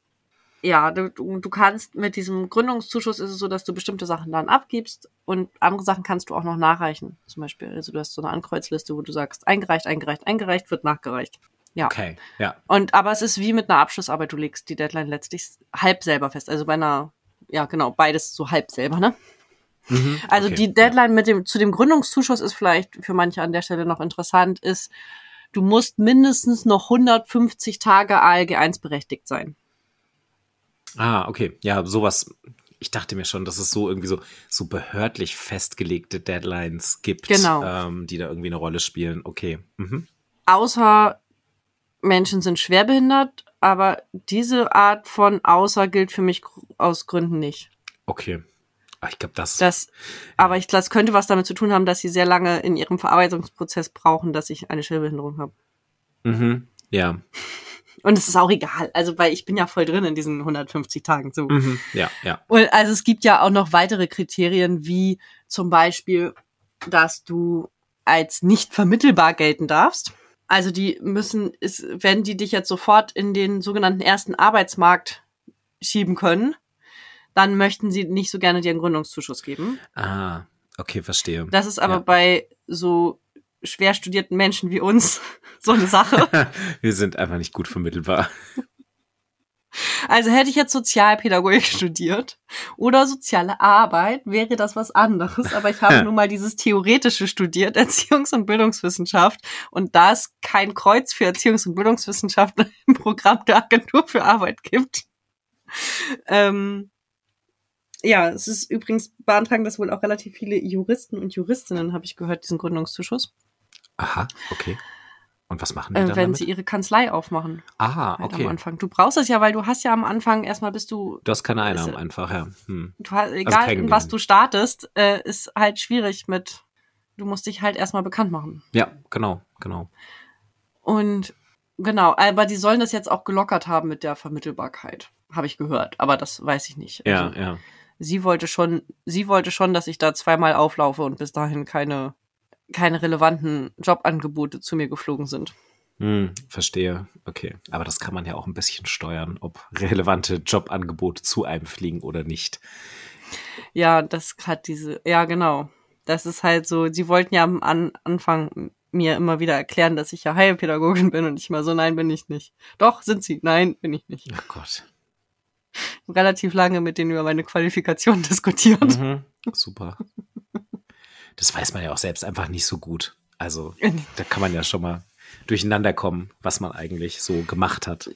ja, du, du kannst mit diesem Gründungszuschuss ist es so, dass du bestimmte Sachen dann abgibst und andere Sachen kannst du auch noch nachreichen. Zum Beispiel, also du hast so eine Ankreuzliste, wo du sagst, eingereicht, eingereicht, eingereicht, wird nachgereicht. Ja. Okay, ja. Und aber es ist wie mit einer Abschlussarbeit, du legst die Deadline letztlich halb selber fest. Also bei einer, ja genau, beides so halb selber, ne? Mhm, Also okay, die Deadline mit dem zu dem Gründungszuschuss ist vielleicht für manche an der Stelle noch interessant, ist, du musst mindestens noch 150 Tage ALG 1 berechtigt sein. Ah, okay. Ja, sowas. Ich dachte mir schon, dass es so irgendwie so, so behördlich festgelegte Deadlines gibt, Genau. ähm, die da irgendwie eine Rolle spielen. Okay. Mhm. Außer Menschen sind schwerbehindert, aber diese Art von außer gilt für mich aus Gründen nicht. Okay. Ah, Ich glaube, das, Das, aber ich, das könnte was damit zu tun haben, dass sie sehr lange in ihrem Verarbeitungsprozess brauchen, dass ich eine Schwerbehinderung habe. Mhm. Ja. Und es ist auch egal, also weil ich bin ja voll drin in diesen 150 Tagen so. Mhm. Ja, ja. Und also es gibt ja auch noch weitere Kriterien, wie zum Beispiel, dass du als nicht vermittelbar gelten darfst. Also die müssen, ist, wenn die dich jetzt sofort in den sogenannten ersten Arbeitsmarkt schieben können, dann möchten sie nicht so gerne dir einen Gründungszuschuss geben. Ah, okay, verstehe. Das ist aber Ja. bei so schwer studierten Menschen wie uns so eine Sache. Wir sind einfach nicht gut vermittelbar. Also hätte ich jetzt Sozialpädagogik studiert oder soziale Arbeit, wäre das was anderes. Aber ich habe nun mal dieses Theoretische studiert, Erziehungs- und Bildungswissenschaft. Und da es kein Kreuz für Erziehungs- und Bildungswissenschaft im Programm der Agentur für Arbeit gibt. Ähm, ja, es ist übrigens beantragen das wohl auch relativ viele Juristen und Juristinnen, habe ich gehört, diesen Gründungszuschuss, Aha, okay. Und was machen die äh, dann wenn damit? sie ihre Kanzlei aufmachen. ah, Halt am okay. Anfang. Du brauchst es ja, weil du hast ja am Anfang erstmal bist du Du hast keine Einnahmen Ist- einfach, ja. Hm. du hast, egal kein in was du startest, äh, ist halt schwierig mit, du musst dich halt erstmal bekannt machen. Ja, genau, genau. Und genau, aber die sollen das jetzt auch gelockert haben mit der Vermittelbarkeit, habe ich gehört, aber das weiß ich nicht. Ja, Also, ja. Sie wollte schon, sie wollte schon, dass ich da zweimal auflaufe und bis dahin keine, keine relevanten Jobangebote zu mir geflogen sind. Hm, verstehe. Okay. Aber das kann man ja auch ein bisschen steuern, ob relevante Jobangebote zu einem fliegen oder nicht. Ja, das hat diese, ja, genau. Das ist halt so, sie wollten ja am An Anfang mir immer wieder erklären, dass ich ja Heilpädagogin bin und ich mal so, nein, bin ich nicht. Doch, sind sie. Nein, bin ich nicht. Ach Gott. Relativ lange mit denen über meine Qualifikation diskutiert. Mhm. Super. Das weiß man ja auch selbst einfach nicht so gut. Also, da kann man ja schon mal durcheinander kommen, was man eigentlich so gemacht hat.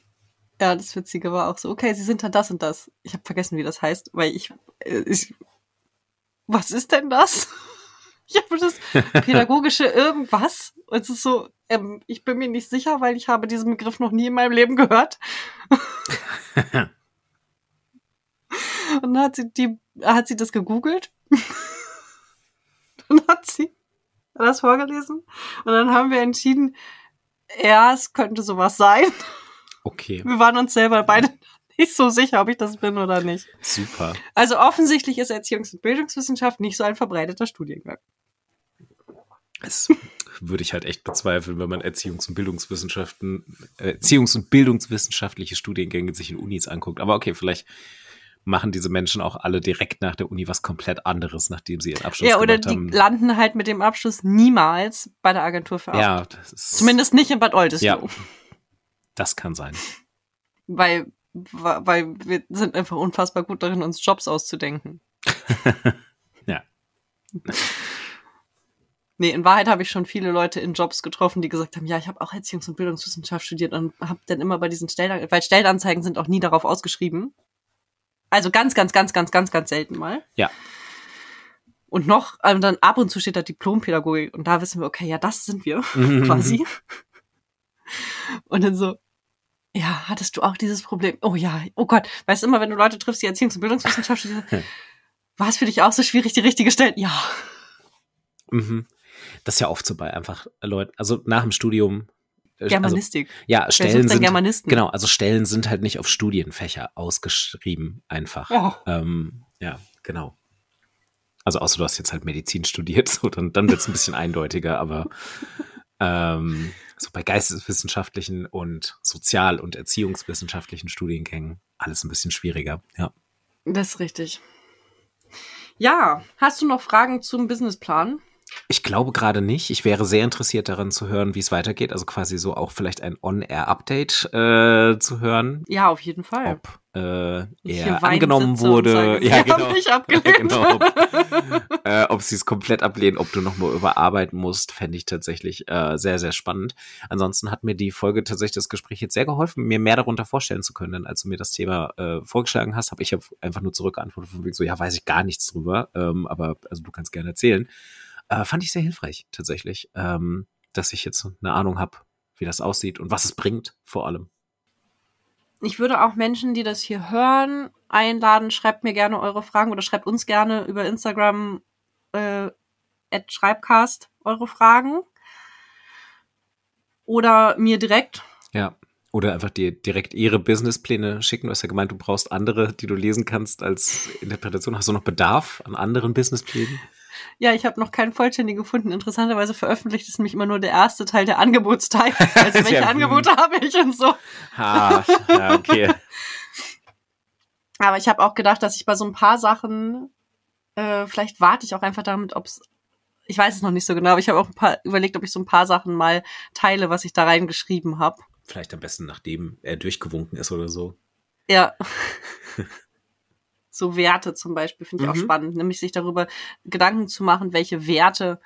Ja, das Witzige war auch so, okay, sie sind dann das und das. Ich habe vergessen, wie das heißt, weil ich, äh, ich was ist denn das? Ich habe das pädagogische irgendwas. Und es ist so, ähm, ich bin mir nicht sicher, weil ich habe diesen Begriff noch nie in meinem Leben gehört. Und dann hat sie die, hat sie das gegoogelt. Dann hat sie das vorgelesen. Und dann haben wir entschieden, ja, es könnte sowas sein. Okay, Wir waren uns selber beide nicht so sicher, ob ich das bin oder nicht. super. Also offensichtlich ist Erziehungs- und Bildungswissenschaft nicht so ein verbreiteter Studiengang. Das würde ich halt echt bezweifeln, wenn man Erziehungs- und Bildungswissenschaften, äh, Erziehungs- und Bildungswissenschaftliche Studiengänge sich in Unis anguckt. Aber okay, vielleicht machen diese Menschen auch alle direkt nach der Uni was komplett anderes, nachdem sie ihren Abschluss Ja, oder gemacht die haben. landen halt mit dem Abschluss niemals bei der Agentur für Arbeit. ja, Zumindest nicht in Bad Oldesloe. Ja. das kann sein. Weil, weil wir sind einfach unfassbar gut darin, uns Jobs auszudenken. Ja. Nee, in Wahrheit habe ich schon viele Leute in Jobs getroffen, die gesagt haben, ja, ich habe auch Erziehungs- und Bildungswissenschaft studiert und habe dann immer bei diesen Stellenanzeigen, weil Stellenanzeigen sind auch nie darauf ausgeschrieben. Also ganz, ganz, ganz, ganz, ganz, ganz selten mal. Ja. Und noch, und dann ab und zu steht da Diplompädagogik und da wissen wir, okay, ja, das sind wir quasi. Und dann so, ja, hattest du auch dieses Problem? Oh ja, oh Gott, weißt du immer, wenn du Leute triffst, die Erziehungs- und Bildungswissenschaft studieren, war es für dich auch so schwierig, die richtige Stelle? Ja. Mhm. Das ist ja oft so bei einfach Leuten, also nach dem Studium. Äh, Also, Germanistik. ja, Wer Stellen sind, genau, also Stellen sind halt nicht auf Studienfächer ausgeschrieben, einfach. Oh. Ähm, ja, genau. Also außer du hast jetzt halt Medizin studiert, so, dann, dann wird es ein bisschen eindeutiger, aber Ähm, so bei geisteswissenschaftlichen und sozial- und erziehungswissenschaftlichen Studiengängen alles ein bisschen schwieriger, ja. Das ist richtig. Ja, hast du noch Fragen zum Businessplan? Ich glaube gerade nicht. Ich wäre sehr interessiert daran zu hören, wie es weitergeht. Also quasi so auch vielleicht ein On-Air-Update äh, zu hören. Ja, auf jeden Fall. Ob äh, er angenommen wurde. ja, genau. abgelehnt. genau. Ob, äh, ob sie es komplett ablehnen, ob du nochmal überarbeiten musst, fände ich tatsächlich äh, sehr, sehr spannend. Ansonsten hat mir die Folge tatsächlich das Gespräch jetzt sehr geholfen, mir mehr darunter vorstellen zu können. Denn als du mir das Thema äh, vorgeschlagen hast, habe ich ja einfach nur zurückgeantwortet von wegen so, ja, weiß ich gar nichts drüber. Ähm, aber also du kannst gerne erzählen. Äh, fand ich sehr hilfreich tatsächlich, ähm, dass ich jetzt eine Ahnung habe, wie das aussieht und was es bringt, vor allem. Ich würde auch Menschen, die das hier hören, einladen, schreibt mir gerne eure Fragen oder schreibt uns gerne über Instagram äh, at Schreibcast eure Fragen. Oder mir direkt. Ja. Oder einfach dir direkt ihre Businesspläne schicken. Du hast ja gemeint, du brauchst andere, die du lesen kannst als Interpretation. Hast du noch Bedarf an anderen Businessplänen? Ja, ich habe noch keinen vollständigen gefunden. Interessanterweise veröffentlicht es nämlich immer nur der erste Teil der Angebotsteil. Also welche Ja, hm. Angebote habe ich und so. Ah, ja, okay. Aber ich habe auch gedacht, dass ich bei so ein paar Sachen, äh, vielleicht warte ich auch einfach damit, ob es, ich weiß es noch nicht so genau, aber ich habe auch ein paar überlegt, ob ich so ein paar Sachen mal teile, was ich da reingeschrieben habe. Vielleicht am besten, nachdem er durchgewunken ist oder so. Ja. so Werte zum Beispiel finde ich auch Mhm. spannend, nämlich sich darüber Gedanken zu machen, welche Werte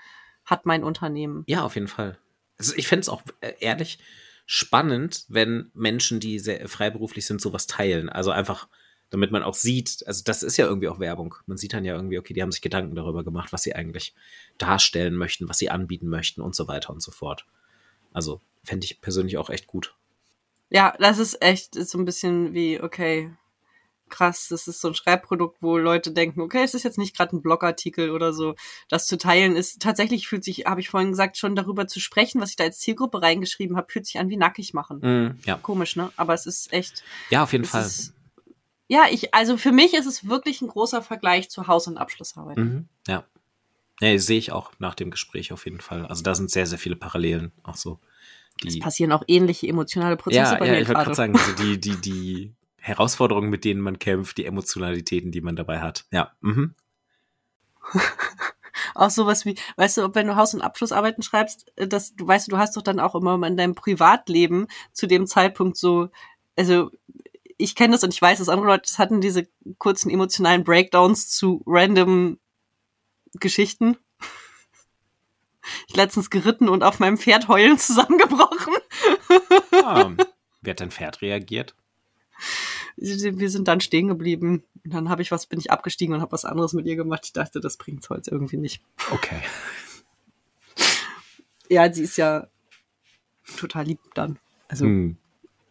hat mein Unternehmen. Ja, auf jeden Fall. Also ich fände es auch äh, ehrlich spannend, wenn Menschen, die sehr freiberuflich sind, sowas teilen. Also einfach, damit man auch sieht, also das ist ja irgendwie auch Werbung. Man sieht dann ja irgendwie, okay, die haben sich Gedanken darüber gemacht, was sie eigentlich darstellen möchten, was sie anbieten möchten und so weiter und so fort. Also fände ich persönlich auch echt gut. Ja, das ist echt ist so ein bisschen wie, okay, krass, das ist so ein Schreibprodukt, wo Leute denken, okay, es ist jetzt nicht gerade ein Blogartikel oder so. Das zu teilen ist tatsächlich fühlt sich, habe ich vorhin gesagt, schon darüber zu sprechen, was ich da als Zielgruppe reingeschrieben habe, fühlt sich an wie nackig machen. Mm, ja. Komisch, ne? Aber es ist echt. ja, auf jeden es Fall. Ist, ja, ich, also für mich ist es wirklich ein großer Vergleich zu Haus- und Abschlussarbeit. Mhm, ja. Nee, sehe ich auch nach dem Gespräch auf jeden Fall. Also da sind sehr, sehr viele Parallelen auch so. Es Die, passieren auch ähnliche emotionale Prozesse ja, bei ja, mir ich wollte gerade sagen, also die, die, die Herausforderungen, mit denen man kämpft, die Emotionalitäten, die man dabei hat. Ja. Mhm. Auch sowas wie, weißt du, wenn du Haus- und Abschlussarbeiten schreibst, äh, das, du weißt, du hast doch dann auch immer in deinem Privatleben zu dem Zeitpunkt so, also ich kenne das und ich weiß, dass andere Leute das hatten, diese kurzen emotionalen Breakdowns zu random Geschichten. Ich letztens geritten und auf meinem Pferd heulen zusammengebrochen. Ah, wie hat dein Pferd reagiert? Wir sind dann stehen geblieben. Und dann habe ich was, bin ich abgestiegen und habe was anderes mit ihr gemacht. Ich dachte, das bringt's heute irgendwie nicht. Okay. Ja, sie ist ja total lieb dann. Also Hm.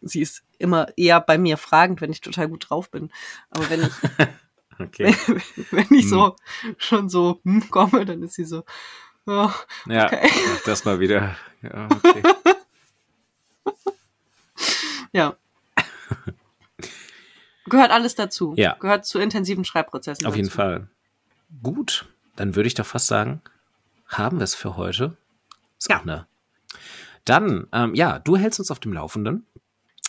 sie ist immer eher bei mir fragend, wenn ich total gut drauf bin. Aber wenn ich, Okay. wenn ich so schon so hm, komme, dann ist sie so, ja, Ja, Okay. mach das mal wieder. Ja, okay. ja. Gehört alles dazu. Ja. Gehört zu intensiven Schreibprozessen. Auf jeden dazu. Fall. Gut, dann würde ich doch fast sagen, haben wir es für heute. Ist Ja. auch eine. Dann, ähm, ja, du hältst uns auf dem Laufenden.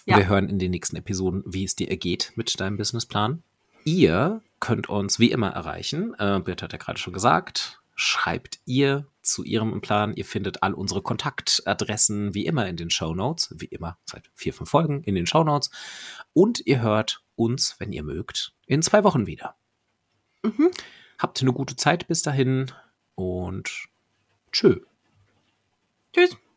Ja. Wir hören in den nächsten Episoden, wie es dir ergeht mit deinem Businessplan. Ihr könnt uns wie immer erreichen. Äh, Birte hat ja gerade schon gesagt. Schreibt ihr zu ihrem Plan. Ihr findet all unsere Kontaktadressen wie immer in den Show Notes. Wie immer seit vier, fünf Folgen in den Show Notes. Und ihr hört uns, wenn ihr mögt, in zwei Wochen wieder. Mhm. Habt eine gute Zeit bis dahin und tschö. Tschüss.